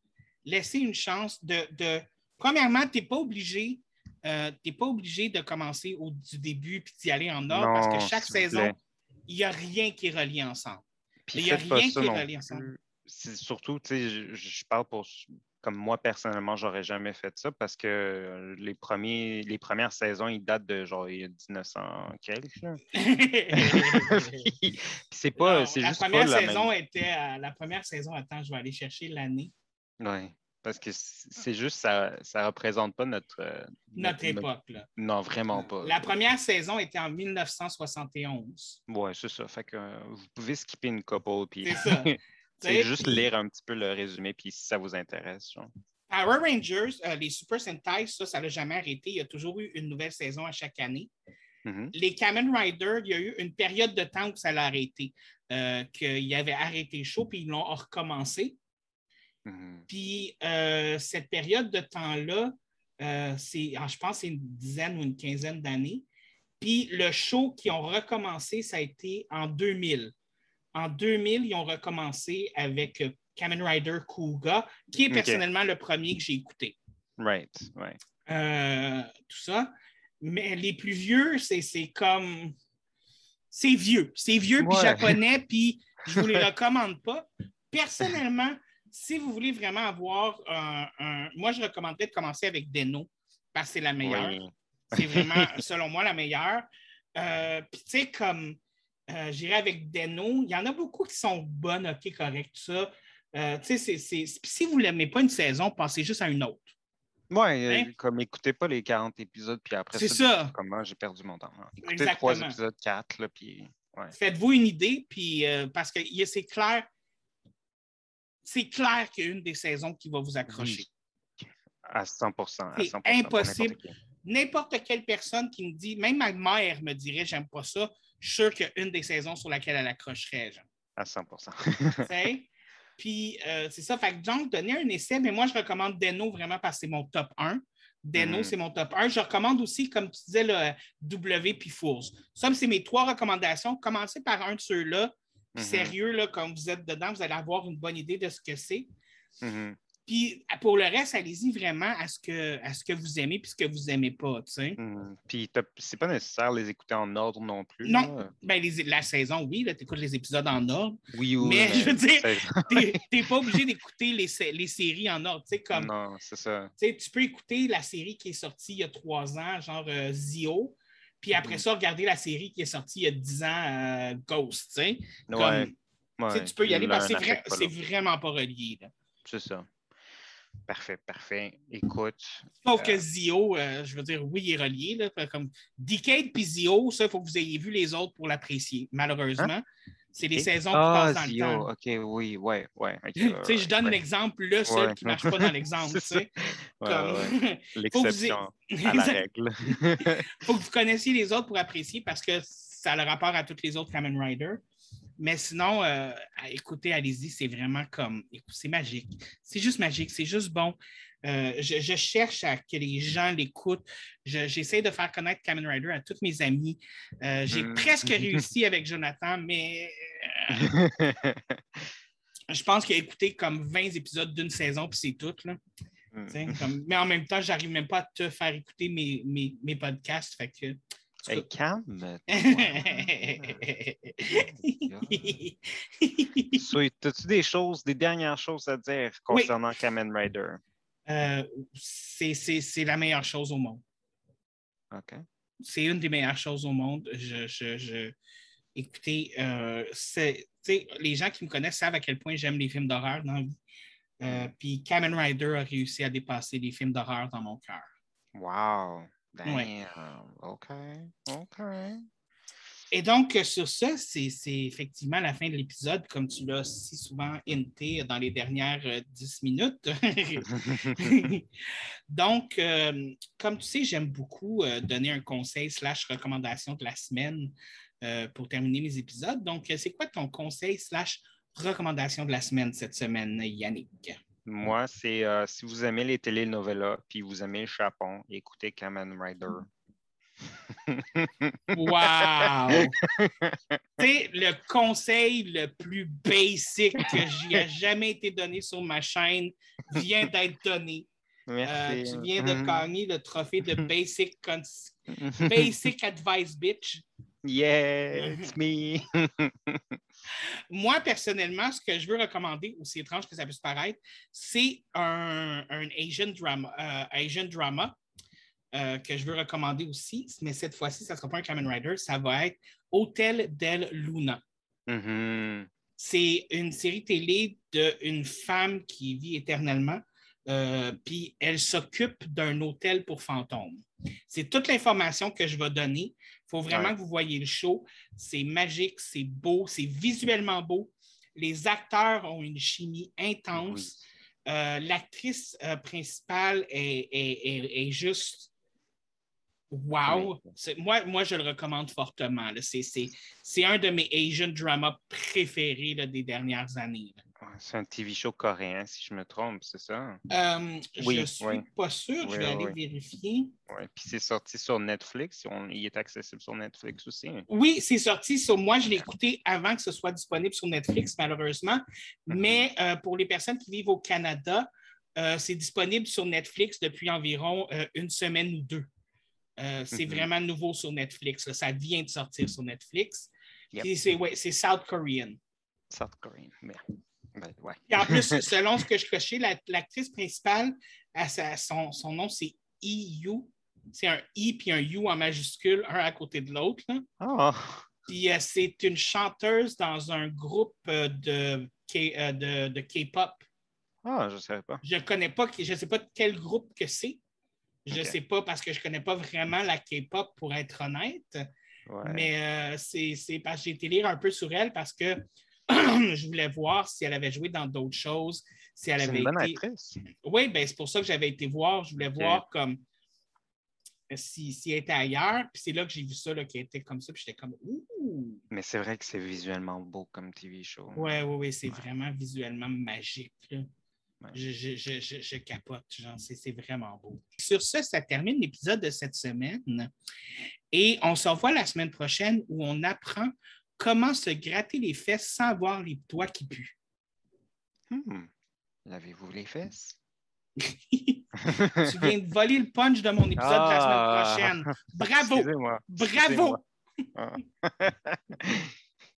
Laisser une chance de. de... Premièrement, tu n'es pas obligé. euh, pas obligé de commencer au, du début puis d'y aller en ordre parce que chaque saison, il n'y a rien qui est relié ensemble. Il y a rien qui est relié ensemble. C'est surtout, tu sais, je, je parle pour comme moi, personnellement, j'aurais jamais fait ça parce que les, premiers, les premières saisons, ils datent de genre il y a 1900 quelques. c'est pas. C'est la juste première pas saison la même... était. à- la première saison, attends, je vais aller chercher l'année. Ouais, parce que c'est juste ça ça représente pas notre. euh, Notre époque. Là. Non, vraiment pas. La première saison était en 1971. Ouais, c'est ça. Fait que euh, vous pouvez skipper une couple puis C'est ça. c'est juste lire un petit peu le résumé puis si ça vous intéresse. genre. Power Rangers, euh, les Super Sentai, ça, ça n'a jamais arrêté. Il y a toujours eu une nouvelle saison à chaque année. Mhm. Les Kamen Rider, il y a eu une période de temps où ça l'a arrêté, euh, qu'ils avaient arrêté le show, puis ils l'ont recommencé. Mhm. Puis euh, cette période de temps-là, euh, c'est, ah, je pense que c'est une dizaine ou une quinzaine d'années. Puis le show qui ont recommencé, ça a été en 2000. En 2000, ils ont recommencé avec euh, Kamen Rider Kuga, qui est personnellement le premier que j'ai écouté. Right, ouais. Euh, tout ça. Mais les plus vieux, c'est comme. C'est vieux. C'est vieux, puis japonais, puis je ne vous les recommande pas. Personnellement, si vous voulez vraiment avoir un. un- Moi, je recommanderais de commencer avec Deno, parce que c'est la meilleure. C'est vraiment, selon moi, la meilleure. Euh, Puis, tu sais, comme euh, j'irais avec Deno, il y en a beaucoup qui sont bonnes, OK, correct, tout ça. Euh, si vous n'aimez pas une saison, passez juste à une autre. Ouais, euh, Hein? comme écoutez pas les 40 épisodes, puis après C'est ça, ça. comment j'ai perdu mon temps. hein. Écoutez Exactement. trois épisodes, quatre, là, puis ouais. Faites-vous une idée, puis parce que c'est clair, c'est clair qu'il y a une des saisons qui va vous accrocher. à 100 à 100 C'est impossible. N'importe quelle personne qui me dit, même ma mère me dirait, j'aime pas ça, je suis sûr qu'il y a une des saisons sur laquelle elle accrocherait. genre. À 100 Tu sais? Puis euh, c'est ça. Fait que donc, donner un essai, mais moi, je recommande Deno vraiment parce que c'est mon top 1. Deno, Mhm. c'est mon top 1. Je recommande aussi, comme tu disais, le W puis Fools. Ça, c'est mes trois recommandations. Commencez par un de ceux-là. Mhm. Sérieux, là, quand vous êtes dedans, vous allez avoir une bonne idée de ce que c'est. Mhm. Puis pour le reste, allez-y vraiment à ce que, à ce que vous aimez puis ce que vous n'aimez pas. tu sais. Mhm. Puis c'est pas nécessaire de les écouter en ordre non plus. Non. Ben, les- la saison, oui, tu écoutes les épisodes en ordre. Oui, oui. Mais je veux dire, n'es pas obligé d'écouter les, les séries en ordre. Tu sais, comme Non, c'est ça. Tu sais, tu peux écouter la série qui est sortie il y a trois ans, genre euh, Zio, puis après Mhm. ça, regarder la série qui est sortie il y a dix ans, euh, Ghost. tu sais. Comme, Ouais, ouais. tu peux y aller parce que c'est vraiment pas relié. C'est ça. Parfait, parfait. Écoute. Sauf Euh. que Zio, euh, je veux dire, oui, il est relié. Là, comme Decade puis Zio, ça, il faut que vous ayez vu les autres pour l'apprécier. Malheureusement, c'est les saisons qui Ah, passent dans Zio, le temps. OK, oui, ouais, ouais. ok, Tu sais, je donne ouais. l'exemple, le seul Ouais. qui ne marche pas dans l'exemple. Comme- L'exception ayez- à la règle. faut que vous connaissiez les autres pour apprécier parce que ça a le rapport à tous les autres Kamen Rider. Mais sinon, euh, à- écoutez, allez-y, c'est vraiment comme. C'est magique. C'est juste magique, c'est juste bon. Euh, je, je cherche à que les gens l'écoutent. Je- J'essaie de faire connaître Kamen Rider à tous mes amis. Euh, J'ai Mm. presque réussi avec Jonathan, mais euh, je pense qu'il a écouté comme 20 épisodes d'une saison, puis c'est tout. Là. Comme- mais en même temps, j'arrive même pas à te faire écouter mes, mes, mes podcasts. Fait que, tout Hey, cas, calme. So, As-tu des choses, des dernières choses à dire Oui. concernant Kamen Rider? Euh, c'est la meilleure chose au monde. OK. C'est une des meilleures choses au monde. Je, je- je- Écoutez, euh, les gens qui me connaissent savent à quel point j'aime les films d'horreur dans la vie. Euh, Puis Kamen Rider a réussi à dépasser les films d'horreur dans mon cœur. Wow. Damn. Ouais. OK. OK. Et donc, euh, sur ça, c'est effectivement la fin de l'épisode, comme tu l'as si souvent hinté dans les dernières euh, 10 minutes. donc, euh, comme tu sais, j'aime beaucoup euh, donner un conseil slash recommandation de la semaine euh, pour terminer mes épisodes. Donc, euh, c'est quoi ton conseil slash recommandation de la semaine cette semaine, Yannick? Moi, c'est euh, si vous aimez les telenovelas puis vous aimez le Japon, écoutez Kamen Rider. Wow! C'est le conseil le plus basic que j'ai jamais été donné sur ma chaîne vient d'être donné. Euh, Merci. tu viens de Mhm. gagner le trophée de Basic, basic Advice Bitch. Yeah, it's me. Moi, personnellement, ce que je veux recommander, aussi étrange que ça puisse paraître, c'est un, Asian drama, euh, Asian drama euh, que je veux recommander aussi, mais cette fois-ci, ça ne sera pas un Kamen Rider, ça va être Hôtel del Luna. Mm-hmm. C'est une série télé d'une femme qui vit éternellement, euh, puis elle s'occupe d'un hôtel pour fantômes. C'est toute l'information que je vais donner. Il faut vraiment que vous voyez le show. C'est magique, c'est beau, c'est visuellement beau. Les acteurs ont une chimie intense. Euh, l'actrice principale est, juste Wow! Moi, moi, je le recommande fortement. C'est un de mes Asian dramas préférés des dernières années. C'est un TV show coréen, si je me trompe, c'est ça? Euh, je ne suis pas sûr, je vais aller vérifier. Oui, puis c'est sorti sur Netflix. il est accessible sur Netflix aussi. Oui, c'est sorti. Sur, moi, je l'ai écouté avant que ce soit disponible sur Netflix, malheureusement. Mm-hmm. Mais euh, pour les personnes qui vivent au Canada, euh, c'est disponible sur Netflix depuis environ une semaine ou deux. C'est mm-hmm. vraiment nouveau sur Netflix. Ça vient de sortir sur Netflix. C'est South Korean. South Korean, ben, ouais. Et en plus, selon ce que je cochais, l'actrice principale, son, son, nom, c'est EU. C'est un I puis un U en majuscule, un à côté de l'autre. Oh. Puis euh, c'est une chanteuse dans un groupe euh, de, de, K-pop. Ah, je ne savais pas. Je ne connais pas, je ne sais pas quel groupe que c'est. Je ne sais pas parce que je ne connais pas vraiment la K-pop pour être honnête. Mais euh, c'est parce que j'ai été lire un peu sur elle parce que je voulais voir si elle avait joué dans d'autres choses. Si elle avait une bonne actrice. Oui, ben, c'est pour ça que j'avais été voir. Je voulais voir comme si, si, elle était ailleurs. Puis c'est là que j'ai vu ça, qui était comme ça. Puis j'étais comme Ouh! Mais c'est vrai que c'est visuellement beau comme TV show. Oui, oui, oui, c'est vraiment visuellement magique. Je, capote, c'est vraiment beau. Sur ce, ça termine l'épisode de cette semaine. Et on se revoit la semaine prochaine où on apprend comment se gratter les fesses sans avoir les doigts qui puent? Hmm. Lavez-vous les fesses? tu viens de voler le punch de mon épisode de la semaine ah. prochaine. Bravo! Bravo! Ah.